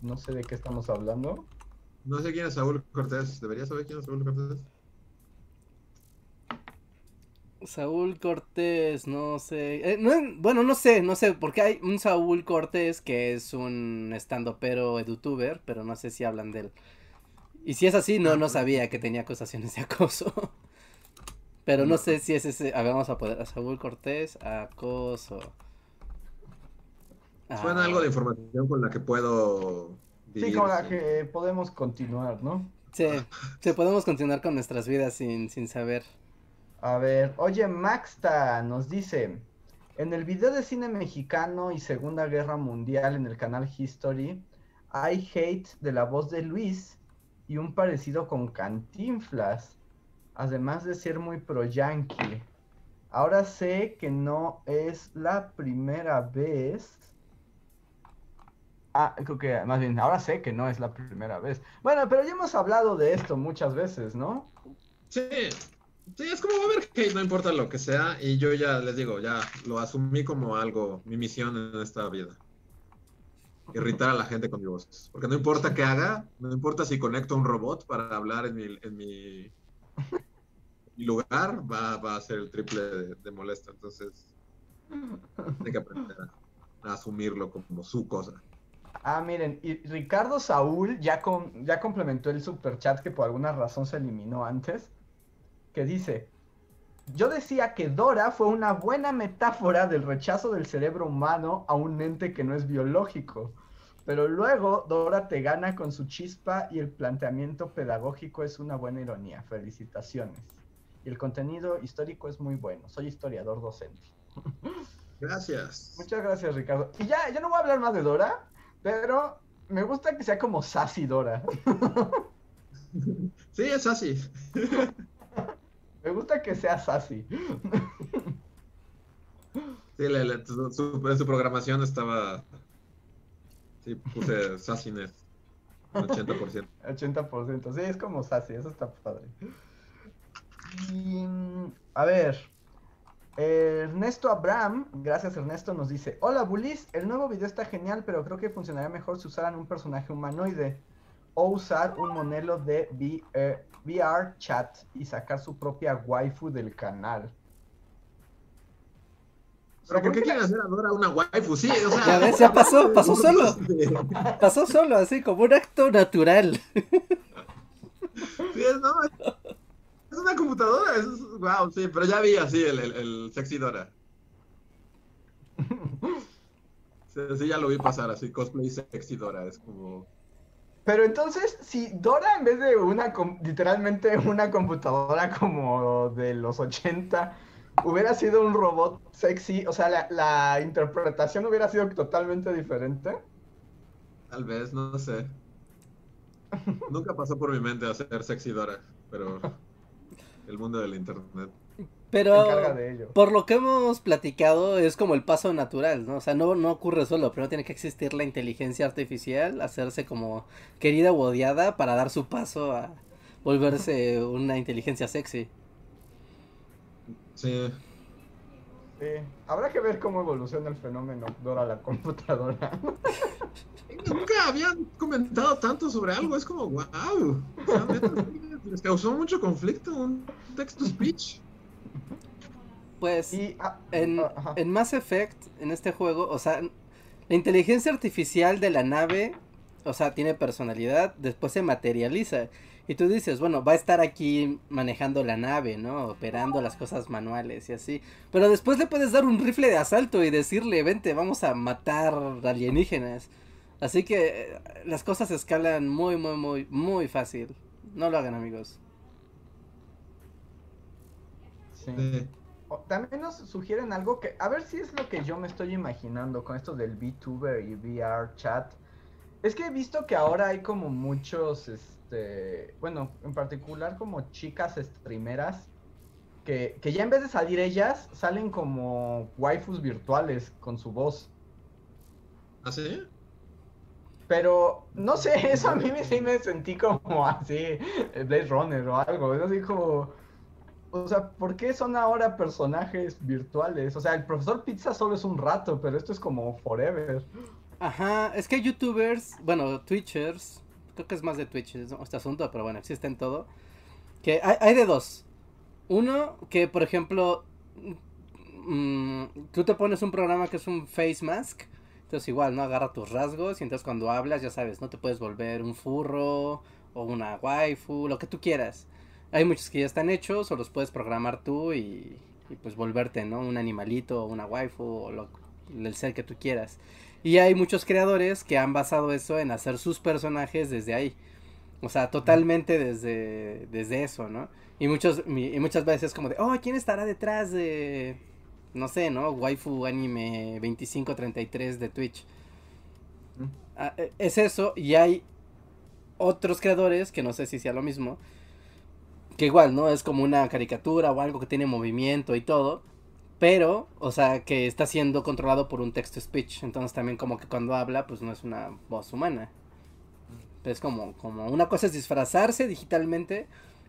No sé de qué estamos hablando. No sé quién es Saúl Cortés. ¿Debería saber quién es Saúl Cortés? Saúl Cortés, no sé. Eh, bueno, no sé, no sé, porque hay un Saúl Cortés que es un estando pero edutuber, pero no sé si hablan de él. Y si es así, no, no sabía que tenía acusaciones de acoso. *laughs* Pero no sé si es ese. A ver, vamos a poder. A Saúl Cortés, acoso. Suena algo de información con la que puedo. sí, con la que podemos continuar, ¿no? Sí, sí, podemos continuar con nuestras vidas sin, sin saber. A ver, oye, Maxta nos dice: En el video de cine mexicano y Segunda Guerra Mundial en el canal History, hay hate de la voz de Luis y un parecido con Cantinflas además de ser muy pro yankee. Ahora sé que no es la primera vez. Ah, creo que más bien, ahora sé que no es la primera vez. Bueno, pero ya hemos hablado de esto muchas veces, ¿no? Sí, sí, es como va a ver que no importa lo que sea, y yo ya les digo, ya lo asumí como algo, mi misión en esta vida. Irritar a la gente con mi voz. Porque no importa qué haga, no importa si conecto un robot para hablar en mi, en mi, lugar, va, a ser el triple de, molesto. Entonces, hay que aprender a asumirlo como su cosa. Ah, miren, y Ricardo Saúl ya, ya complementó el super chat que por alguna razón se eliminó antes, que dice, yo decía que Dora fue una buena metáfora del rechazo del cerebro humano a un ente que no es biológico, pero luego Dora te gana con su chispa y el planteamiento pedagógico es una buena ironía. Felicitaciones. Y el contenido histórico es muy bueno. Soy historiador docente. *laughs* Gracias. Muchas gracias, Ricardo. Y ya, ya no voy a hablar más de Dora. Pero me gusta que sea como Sassy Dora. *laughs* Sí, es Sassy. *laughs* Me gusta que sea Sassy. Sí, su, su, programación estaba. Sí, puse Sassiness. 80%. 80%, sí, es como Sassy, eso está padre. Y, a ver, Ernesto Abraham, gracias Ernesto, nos dice, hola Bulis, el nuevo video está genial, pero creo que funcionaría mejor si usaran un personaje humanoide o usar un modelo de VR chat y sacar su propia waifu del canal. ¿Pero por qué quieren hacer ahora una waifu? Sí, o sea... *laughs* Ya ves, ya pasó, *laughs* pasó solo. *laughs* Pasó solo, así como un acto natural. Sí, no, es una computadora, es, wow, sí, pero ya vi así el, el, sexy Dora. *laughs* Sí, ya lo vi pasar así, cosplay sexy Dora, es como... Pero entonces, si Dora en vez de una, literalmente una computadora como de los 80, hubiera sido un robot sexy, o sea, la, la interpretación hubiera sido totalmente diferente. Tal vez, no sé. Nunca pasó por mi mente hacer sexy Dora, pero el mundo del internet. Pero por lo que hemos platicado es como el paso natural, ¿no? O sea, no, no ocurre solo, pero tiene que existir la inteligencia artificial, hacerse como querida o odiada para dar su paso a volverse *laughs* una inteligencia sexy. Sí. Sí. Habrá que ver cómo evoluciona el fenómeno Dora la computadora. *laughs* Nunca habían comentado tanto sobre algo, es como, wow. *laughs* les causó mucho conflicto un text-to-speech. Pues ah, en, en Mass Effect, en este juego, o sea, la inteligencia artificial de la nave, o sea, tiene personalidad, después se materializa. Y tú dices, bueno, va a estar aquí manejando la nave, ¿no? Operando las cosas manuales y así. Pero después le puedes dar un rifle de asalto y decirle, vente, vamos a matar alienígenas. Así que eh, las cosas escalan muy, muy, muy, muy fácil. No lo hagan, amigos. Sí. También nos sugieren algo que, a ver si es lo que yo me estoy imaginando con esto del VTuber y VR chat. Es que he visto que ahora hay como muchos, este, bueno, en particular como chicas streameras que, que ya en vez de salir ellas, salen como waifus virtuales con su voz. ¿Ah, sí? Pero, no sé, *laughs* eso a mí sí me sentí como así, eh, Blade Runner o algo. Es así como. O sea, ¿por qué son ahora personajes virtuales? O sea, el profesor Pizza solo es un rato, pero esto es como forever. Ajá, es que youtubers, bueno, twitchers, creo que es más de Twitch este asunto, pero bueno, existen todo. Que hay, hay de dos. Uno, que por ejemplo, mm, tú te pones un programa que es un face mask entonces igual, ¿no? Agarra tus rasgos y entonces cuando hablas, ya sabes, no te puedes volver un furro o una waifu, lo que tú quieras. Hay muchos que ya están hechos o los puedes programar tú y, pues volverte, ¿no? Un animalito o una waifu o el ser que tú quieras. Y hay muchos creadores que han basado eso en hacer sus personajes desde ahí. O sea, totalmente desde, desde eso, ¿no? Y, muchos, y muchas veces como de, oh, ¿quién estará detrás de, no sé, ¿no? Waifu Anime 2533 de Twitch. Ah, e, es eso, y hay otros creadores, que no sé si sea lo mismo, que igual, ¿no? Es como una caricatura o algo que tiene movimiento y todo, pero, o sea, que está siendo controlado por un text speech. Entonces también como que cuando habla, pues no es una voz humana. Es como, como una cosa es disfrazarse digitalmente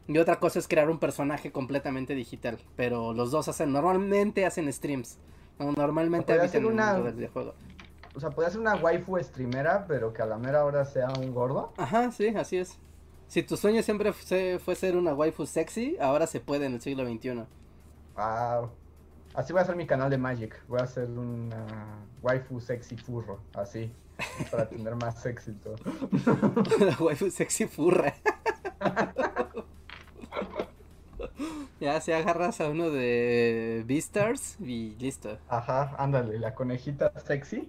y otra cosa es crear un personaje completamente digital. Pero los dos hacen, normalmente hacen streams. Normalmente habitan una... el mundo del O sea, puede ser una waifu streamera, pero que a la mera hora sea un gordo. Ajá, sí, así es. Si tu sueño siempre fue, fue ser una waifu sexy, ahora se puede en el siglo XXI. Wow. Así voy a hacer mi canal de Magic. Voy a hacer una waifu sexy furro, así. *laughs* Para tener más éxito. *laughs* La waifu sexy furra. *laughs* *gasps* ya se agarras a uno de Beastars y listo. Ajá, ándale, la conejita sexy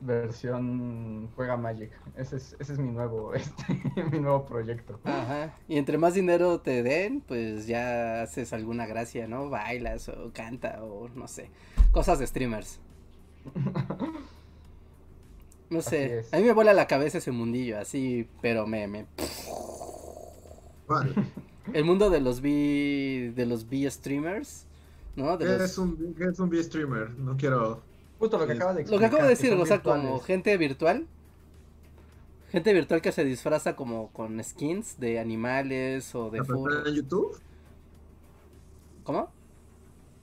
versión juega Magic. Ese es, ese es mi nuevo, *laughs* este, mi nuevo proyecto. Ajá. Y entre más dinero te den, pues ya haces alguna gracia, ¿no? Bailas o canta o no sé. Cosas de streamers. *laughs* No sé. A mí me vuela la cabeza ese mundillo, así, pero me, me... *laughs* El mundo de los B de los B streamers, ¿no? De es un es un B streamer, no quiero Justo lo que acaba de Lo que acabo de decir, o sea, como gente virtual. Gente virtual que se disfraza como con skins de animales o de fútbol. en YouTube? ¿Cómo?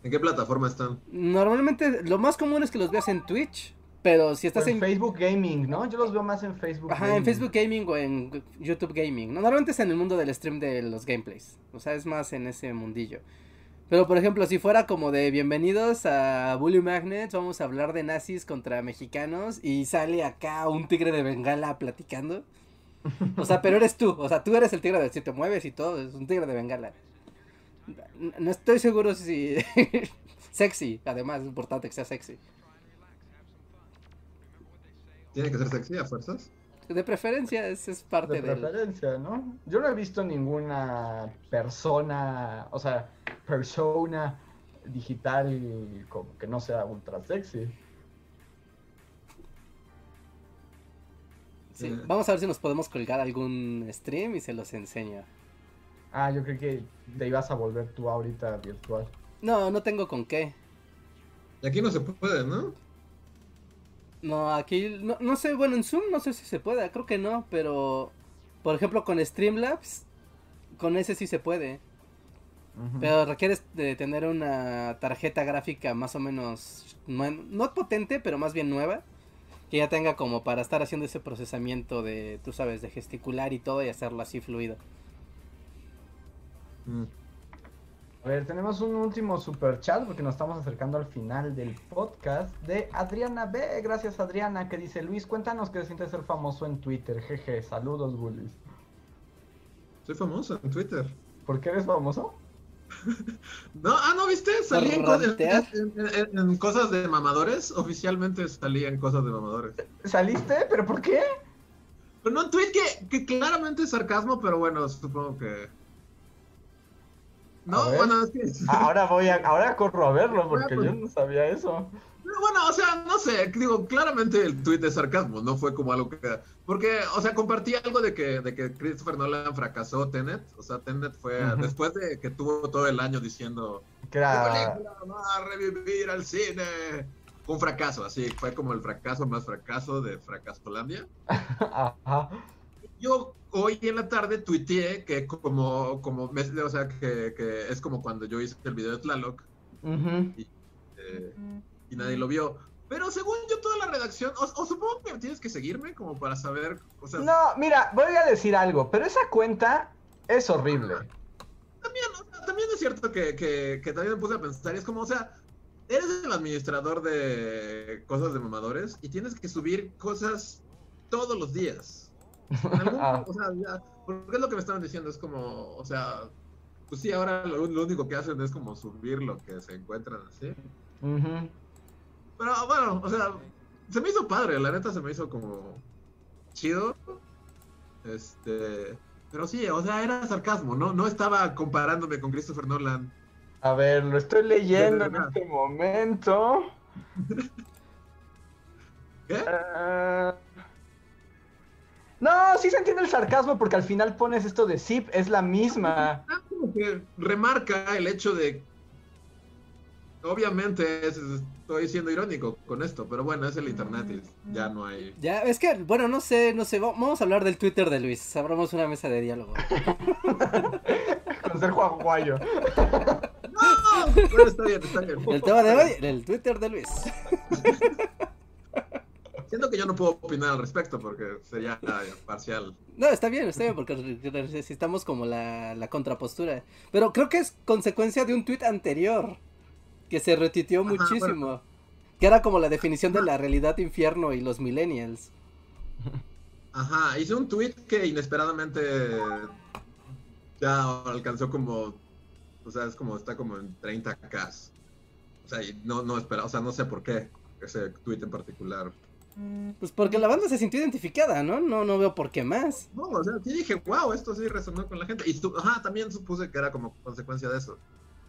¿En qué plataforma están? Normalmente lo más común es que los veas en Twitch, pero si estás en, Facebook Gaming, ¿no? Yo los veo más en Facebook. Ajá, en Facebook Gaming o en YouTube Gaming. normalmente es en el mundo del stream de los gameplays. O sea, es más en ese mundillo. Pero por ejemplo, si fuera como de bienvenidos a Bully Magnets, vamos a hablar de nazis contra mexicanos y sale acá un tigre de Bengala platicando. O sea, pero eres tú, o sea, tú eres el tigre de si te mueves y todo, es un tigre de Bengala. No estoy seguro si *laughs* sexy, además es importante que sea sexy. ¿Tiene que ser sexy a fuerzas? De preferencia, es, es parte de. De preferencia, ¿no? Yo no he visto ninguna persona, o sea, persona digital como que no sea ultra sexy. Sí, eh. vamos a ver si nos podemos colgar algún stream y se los enseño. Ah, yo creo que te ibas a volver tú ahorita virtual. No, no tengo con qué. Y aquí no se puede, ¿no? No, aquí, no, sé, bueno, en Zoom no sé si se puede, creo que no, pero, por ejemplo, con Streamlabs, con ese sí se puede. Pero requieres de tener una tarjeta gráfica más o menos, no, potente, pero más bien nueva, que ya tenga como para estar haciendo ese procesamiento de, tú sabes, de gesticular y todo y hacerlo así fluido. Mm. A ver, tenemos un último super chat porque nos estamos acercando al final del podcast de Adriana B. Gracias Adriana, que dice Luis, cuéntanos qué se siente ser famoso en Twitter. Jeje, saludos bullies. Soy famoso en Twitter. ¿Por qué eres famoso? *laughs* no, ah, ¿no viste? Salí en, cosas de mamadores. Oficialmente salí en cosas de mamadores. ¿Saliste? ¿Pero por qué? Pero no, un tweet que, que claramente es sarcasmo, pero bueno, supongo que no, bueno, es que... Ahora voy a, ahora corro a verlo porque yo no sabía eso. Bueno, o sea, no sé, digo, claramente el tuit de sarcasmo, no fue como algo que... Porque, o sea, compartí algo de que, de que Christopher Nolan fracasó Tenet, o sea, Tenet fue después de que tuvo todo el año diciendo que va a revivir al cine. un fracaso, así, fue como el fracaso más fracaso de Fracasolandia. *laughs* Ajá. Yo hoy en la tarde tuiteé que como, como o sea, que, que, es como cuando yo hice el video de Tlaloc eh, y, nadie lo vio. Pero según yo, toda la redacción, o, supongo que tienes que seguirme como para saber. no, mira, voy a decir algo, pero esa cuenta es horrible. También, también es cierto que, que, que, también me puse a pensar, y es como, o sea, eres el administrador de cosas de mamadores y tienes que subir cosas todos los días. *laughs* Ah. O sea, porque es lo que me estaban diciendo, es como, o sea, pues sí, ahora lo, único que hacen es como subir lo que se encuentran así. Pero bueno, o sea, se me hizo padre, la neta se me hizo como chido. Este, pero sí, o sea, era sarcasmo, ¿no? No estaba comparándome con Christopher Nolan. A ver, lo estoy leyendo en este momento. *laughs* ¿Qué? Uh... No, sí se entiende el sarcasmo porque al final pones esto de zip, es la misma. Ah, como que remarca el hecho de. obviamente estoy siendo irónico con esto, pero bueno, es el internet y ya no hay. Ya, es que, bueno, no sé, no sé, vamos a hablar del Twitter de Luis, abramos una mesa de diálogo. con ser Aguayo. no, bueno, está bien, está bien. El tema de hoy, el Twitter de Luis. *laughs* Siento que yo no puedo opinar al respecto porque sería parcial. No, está bien, está bien, porque necesitamos como la, la contrapostura. Pero creo que es consecuencia de un tweet anterior que se retitió muchísimo. Que era como la definición de la realidad infierno y los millennials. Ajá, hice un tweet que inesperadamente ya alcanzó como, o sea, es como, está como en 30k. O sea, y no, no espera, o sea, no sé por qué ese tweet en particular. Pues porque la banda se sintió identificada, ¿no? No, no veo por qué más. No, o sea, sí dije, wow, esto sí resonó con la gente. Y ajá, también supuse que era como consecuencia de eso.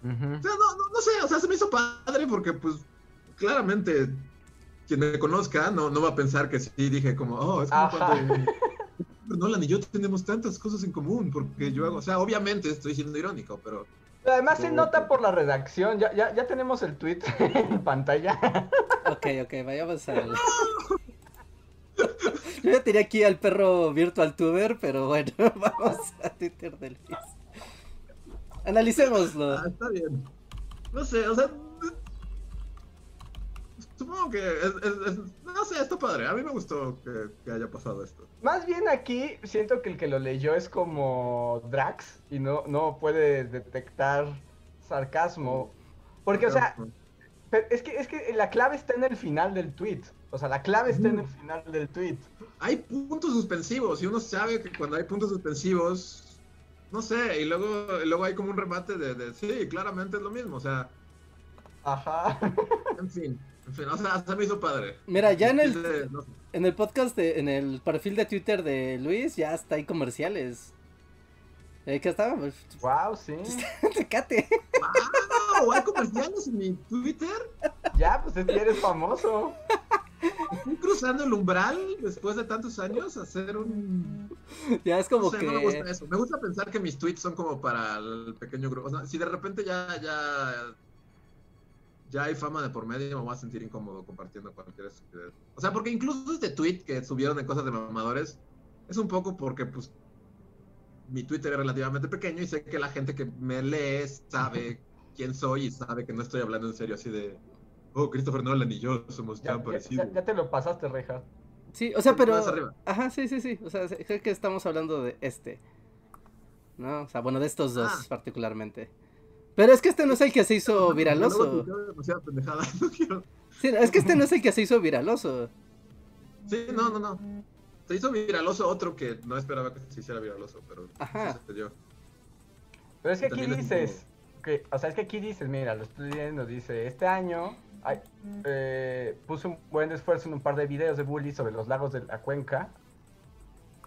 O sea, no, no, no, sé, o sea, se me hizo padre porque, pues, claramente, quien me conozca no, no va a pensar que sí dije como, oh, es como cuando *laughs* Nolan y yo tenemos tantas cosas en común, porque yo hago, o sea, obviamente estoy siendo irónico, pero... Además se nota por la redacción, ya, ya, ya tenemos el tweet *laughs* en pantalla. Ok, ok, vayamos a... Yo ya tenía aquí al perro virtual tuber, pero bueno, *laughs* vamos a Twitter del Luis. Analicémoslo. Ah, está bien. No sé, o sea. Supongo que es, no sé, está padre. A mí me gustó que, haya pasado esto. Más bien aquí siento que el que lo leyó es como Drax y no, no puede detectar sarcasmo. Porque, o sea, es que, es que la clave está en el final del tweet. O sea, la clave está en el final del tweet. Hay puntos suspensivos y uno sabe que cuando hay puntos suspensivos no sé, y luego, luego hay como un remate de, sí, claramente es lo mismo, o sea. Ajá. En fin, o sea, se me hizo padre. Mira, ya en el, en el podcast, de, en el perfil de Twitter de Luis, ya está hay comerciales. ¿Eh, ¿Qué estaba? *laughs* Wow, sí. Tecate. Wow, hay comerciales en mi Twitter. Ya, pues es que eres famoso. Estoy cruzando el umbral después de tantos años hacer un. Ya es como que. me gusta eso. Me gusta pensar que mis tweets son como para el pequeño grupo. O sea, si de repente ya, ya. Ya hay fama de por medio, me voy a sentir incómodo compartiendo cualquier estupidez. O sea, porque incluso este tweet que subieron de cosas de mamadores es un poco porque, pues. Mi Twitter es relativamente pequeño y sé que la gente que me lee sabe quién soy y sabe que no estoy hablando en serio así de oh, Christopher Nolan y yo somos tan parecidos. Ya, te lo pasaste, Reja. Sí, o sea, pero. Ajá, sí, sí, sí. O sea, creo que estamos hablando de este. ¿No? O sea, bueno, de estos dos ah. particularmente. Pero es que este no es el que se hizo viraloso. *laughs* Sí, es que este no es el que se hizo viraloso. Sí, no, no, no. Se hizo viraloso otro que no esperaba que se hiciera viraloso, pero Ajá. Pero es que aquí dices, que, o sea, es que aquí dices, mira, lo estoy viendo, dice, este año eh, puse un buen esfuerzo en un par de videos de Bully sobre los lagos de la cuenca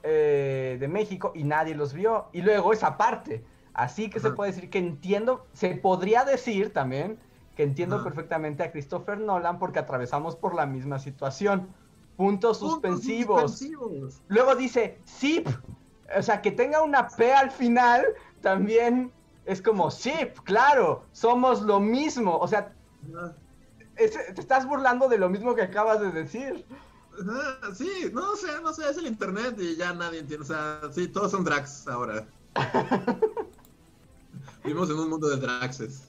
eh, de México y nadie los vio. Y luego esa parte. Así que se puede decir que entiendo, se podría decir también que entiendo perfectamente a Christopher Nolan porque atravesamos por la misma situación. Puntos, suspensivos. Luego dice zip. O sea, que tenga una P al final también es como zip, claro, somos lo mismo. O sea, te estás burlando de lo mismo que acabas de decir. sí, no sé, no sé, es el internet y ya nadie entiende. O sea, sí, todos son drags ahora. *laughs* Vivimos en un mundo de draxes.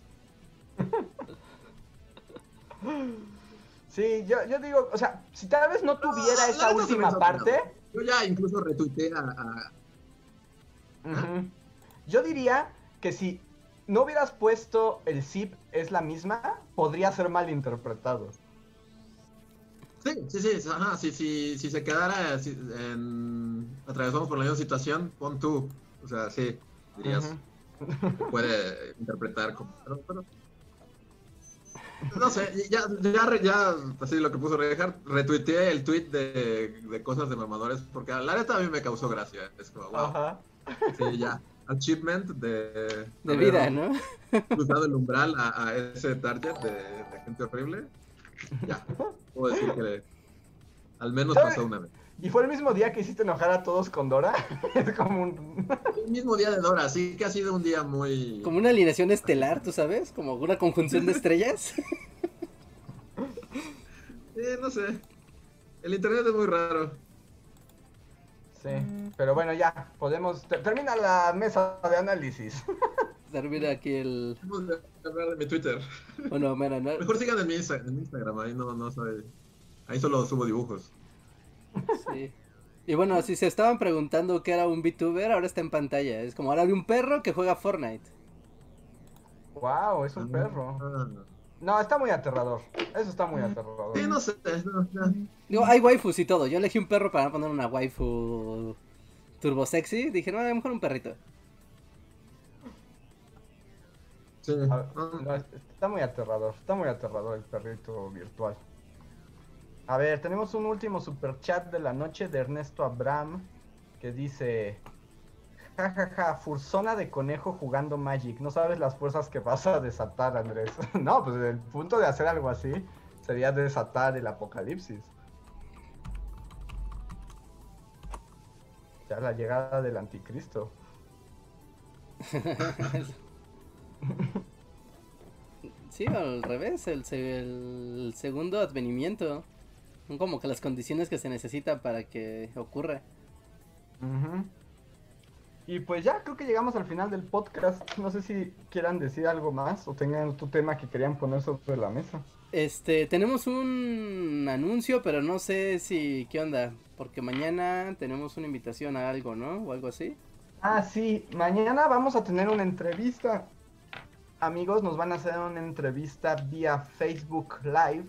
Sí, yo, yo digo, o sea, si tal vez no tuviera esa última parte. Yo ya incluso retuiteé a. Yo diría que si no hubieras puesto el zip es la misma, podría ser mal interpretado. Sí, sí, sí, ajá, si, se quedara en, atravesamos por la misma situación, pon tú, o sea, sí, dirías, puede interpretar como, no sé, ya, ya, ya, así lo que puso Rejar, retuiteé el tweet de, de, cosas de mamadores, porque la neta a mí me causó gracia, es como, wow, sí, ya, achievement de... De vida, ¿no? Cruzado el umbral a, ese target de, gente horrible. Ya, puedo decir que al menos pasó una vez. ¿Y fue el mismo día que hiciste enojar a todos con Dora? *laughs* es como un... El mismo día de Dora, sí que ha sido un día muy... Como una alineación estelar, ¿tú sabes? Como una conjunción de estrellas. eh, no sé. El internet es muy raro. Sí, pero bueno, ya, podemos... Termina la mesa de análisis. *laughs* Termina aquí el... Vamos a hablar de mi Twitter. Bueno, mira, no... Mejor sigan en mi, Instagram, ahí no, no soy... Ahí solo subo dibujos. Sí. Y bueno, si se estaban preguntando qué era un VTuber, ahora está en pantalla. Es como ahora de un perro que juega Fortnite. Wow, es un perro. No, está muy aterrador. Eso está muy aterrador. Sí, no sé. Digo, hay waifus y todo. Yo elegí un perro para poner una waifu turbo sexy. Dije, no, a lo mejor un perrito. Sí. Ah, está muy aterrador. Está muy aterrador el perrito virtual. A ver, tenemos un último super chat de la noche de Ernesto Abram que dice: jajaja, ja, ja, fursona de conejo jugando Magic. No sabes las fuerzas que vas a desatar, Andrés. *laughs* no, pues el punto de hacer algo así sería desatar el apocalipsis. Ya la llegada del anticristo. *laughs* sí, al revés, el segundo advenimiento. Son como que las condiciones que se necesitan para que ocurra. Y pues ya creo que llegamos al final del podcast. No sé si quieran decir algo más o tengan otro tema que querían poner sobre la mesa. Este, tenemos un anuncio, pero no sé si qué onda, porque mañana tenemos una invitación a algo, ¿no? O algo así. Ah, sí, mañana vamos a tener una entrevista. Amigos, nos van a hacer una entrevista vía Facebook Live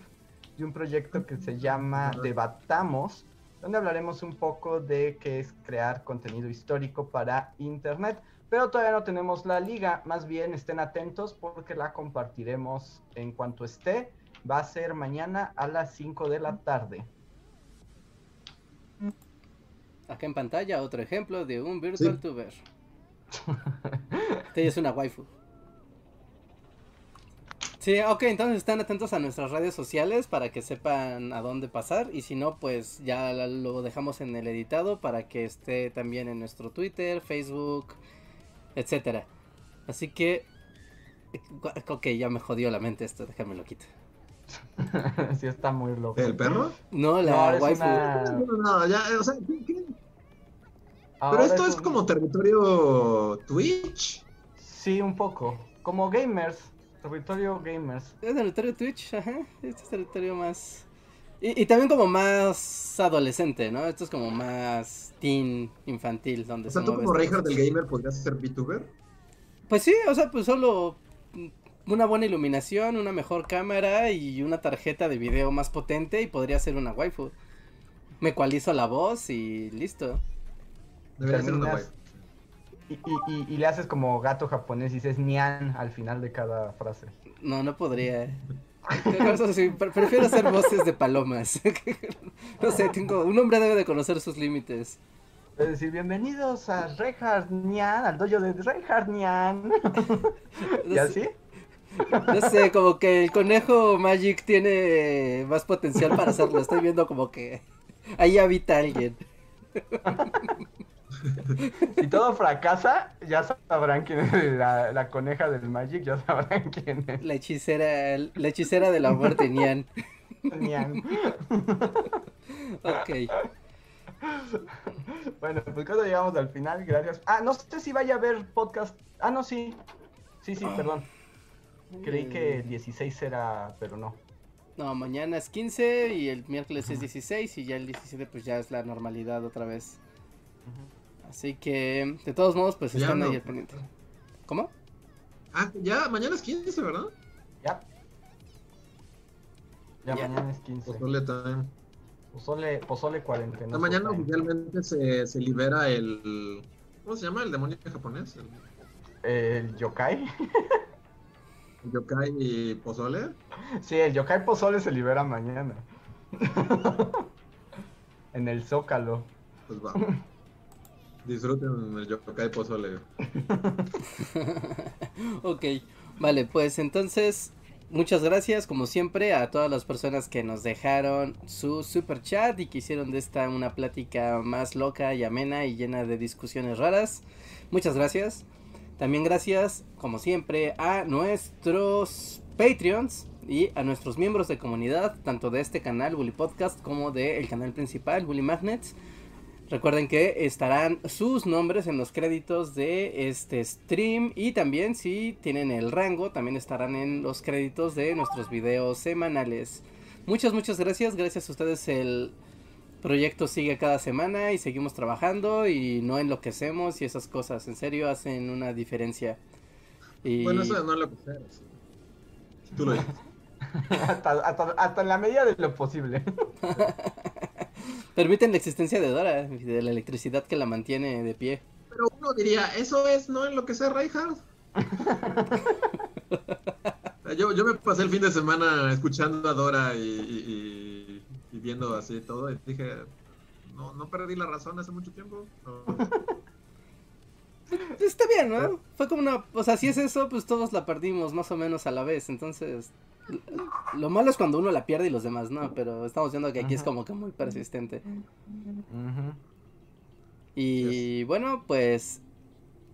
de un proyecto que se llama Debatamos, donde hablaremos un poco de qué es crear contenido histórico para Internet. Pero todavía no tenemos la liga, más bien estén atentos porque la compartiremos en cuanto esté. Va a ser mañana a las 5 de la tarde. Acá en pantalla otro ejemplo de un virtual tuber. Este *laughs* es una waifu. Sí, ok, entonces están atentos a nuestras redes sociales para que sepan a dónde pasar y si no, pues ya lo dejamos en el editado para que esté también en nuestro Twitter, Facebook, etcétera. Así que, ok, ya me jodió la mente esto, déjame lo quito. *laughs* sí está muy loco. ¿El perro? No, la no, waifu. No, no, ya, o sea, ¿qué, Pero esto es, como territorio Twitch. Sí, un poco. Como gamers. Territorio gamers. Es territorio Twitch, ajá. Este es territorio más. Y, también como más adolescente, ¿no? Esto es como más teen, infantil. Donde o sea, tú como Reinhardt del gamer podrías ser VTuber. Pues sí, o sea, pues solo una buena iluminación, una mejor cámara y una tarjeta de video más potente y podría ser una waifu. Me ecualizo la voz y listo. Debería ser una waifu. Y, le haces como gato japonés y dices Nian al final de cada frase. No, no podría. prefiero hacer voces de palomas. *laughs* no sé, tengo, un hombre debe de conocer sus límites. Es decir, bienvenidos a Reinhardt Nian, al dojo de Reinhardt Nian. *laughs* ¿Y así? No sé, como que el conejo Magic tiene más potencial para hacerlo. Estoy viendo como que ahí habita alguien. *laughs* si todo fracasa, ya sabrán quién es la, coneja del Magic, ya sabrán quién es. La hechicera, la hechicera de la muerte, Nian. Nian. ok. Bueno, pues cuando llegamos al final, gracias. Ah, no sé si vaya a haber podcast. Ah, no, sí. Sí, sí, perdón. Creí que el 16 era, pero no. No, mañana es 15 y el miércoles es 16 y ya el 17 pues ya es la normalidad otra vez. Así que, de todos modos, pues están ahí al pendiente. ¿Cómo? Ah, ya, mañana es 15, ¿verdad? Ya. Ya, mañana es 15. Pozole time. Pozole, pozole cuarentena. No, mañana oficialmente se, se libera el. ¿Cómo se llama el demonio japonés? El, el yokai. ¿El yokai y pozole? Sí, el yokai pozole se libera mañana. *laughs* en el zócalo. Pues va. Disfruten el yokai pozole. *laughs* ok, vale, pues entonces muchas gracias como siempre a todas las personas que nos dejaron su super chat y que hicieron de esta una plática más loca y amena y llena de discusiones raras. Muchas gracias. También gracias como siempre a nuestros Patreons y a nuestros miembros de comunidad, tanto de este canal Bully Podcast como del canal principal Bully Magnets. Recuerden que estarán sus nombres en los créditos de este stream y también si tienen el rango también estarán en los créditos de nuestros videos semanales. Muchas, muchas gracias. Gracias a ustedes el proyecto sigue cada semana y seguimos trabajando y no enloquecemos y esas cosas. En serio hacen una diferencia. Bueno, eso no enloquecer. Tú lo dices. *laughs* hasta, hasta en la medida de lo posible. *laughs* Permiten la existencia de Dora y de la electricidad que la mantiene de pie. Pero uno diría, eso es no en lo que sea Reinhardt. *laughs* yo, yo me pasé el fin de semana escuchando a Dora y, viendo así todo y dije, no, no perdí la razón hace mucho tiempo. *laughs* Está bien, ¿no? Fue como una, o sea, si es eso, pues todos la perdimos más o menos a la vez, entonces lo malo es cuando uno la pierde y los demás no, pero estamos viendo que aquí es como que muy persistente. Y bueno, pues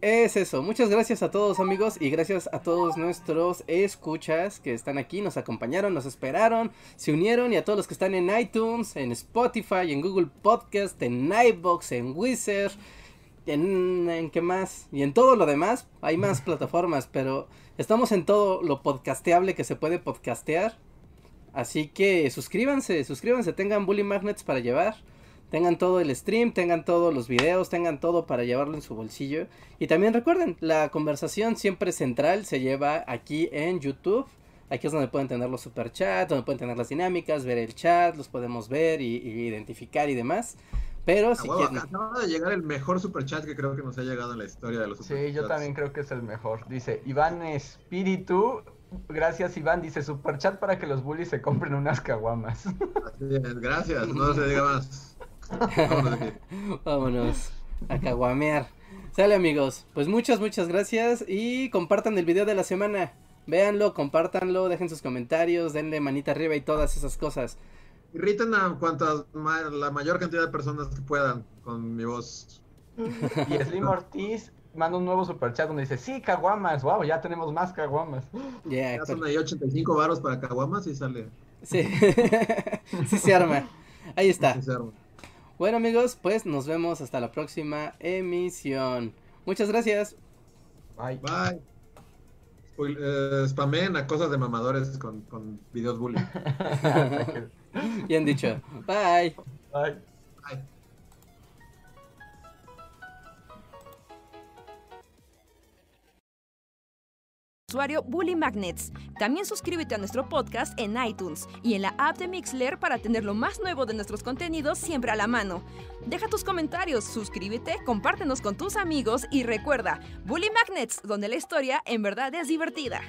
es eso. Muchas gracias a todos amigos y gracias a todos nuestros escuchas que están aquí, nos acompañaron, nos esperaron, se unieron y a todos los que están en iTunes, en Spotify, en Google Podcast, en Nightbox, en Wizard, en, en qué más y en todo lo demás. Hay más *laughs* plataformas, pero Estamos en todo lo podcasteable que se puede podcastear. Así que suscríbanse, suscríbanse, tengan Bully Magnets para llevar. Tengan todo el stream, tengan todos los videos, tengan todo para llevarlo en su bolsillo. Y también recuerden, la conversación siempre central se lleva aquí en YouTube. Aquí es donde pueden tener los superchats, donde pueden tener las dinámicas, ver el chat, los podemos ver y, y identificar y demás. Pero si quieren... Acaba de llegar el mejor superchat que creo que nos ha llegado en la historia de los superchats. Sí, yo también creo que es el mejor. Dice Iván Espíritu. Gracias, Iván. Dice superchat para que los bullies se compren unas caguamas. Así es, gracias. No se diga más. Vámonos *laughs* a caguamear. Sale, amigos. Pues muchas, muchas gracias. Y compartan el video de la semana. Véanlo, compártanlo, dejen sus comentarios, denle manita arriba y todas esas cosas. Irriten a cuantas la mayor cantidad de personas que puedan con mi voz. Y Slim Ortiz manda un nuevo superchat donde dice, sí, caguamas, wow, ya tenemos más caguamas. ya son ahí 85 varos para caguamas y sale. Sí, *laughs* sí se arma. Ahí está. Bueno amigos, pues nos vemos hasta la próxima emisión. Muchas gracias. Bye. Bye. Eh, spamen a cosas de mamadores con, con videos bullying. *laughs* Bien dicho. Bye. Bye. Bye. usuario Bully Magnets. También suscríbete a nuestro podcast en iTunes y en la app de Mixler para tener lo más nuevo de nuestros contenidos siempre a la mano. Deja tus comentarios, suscríbete, compártenos con tus amigos y recuerda, Bully Magnets, donde la historia en verdad es divertida.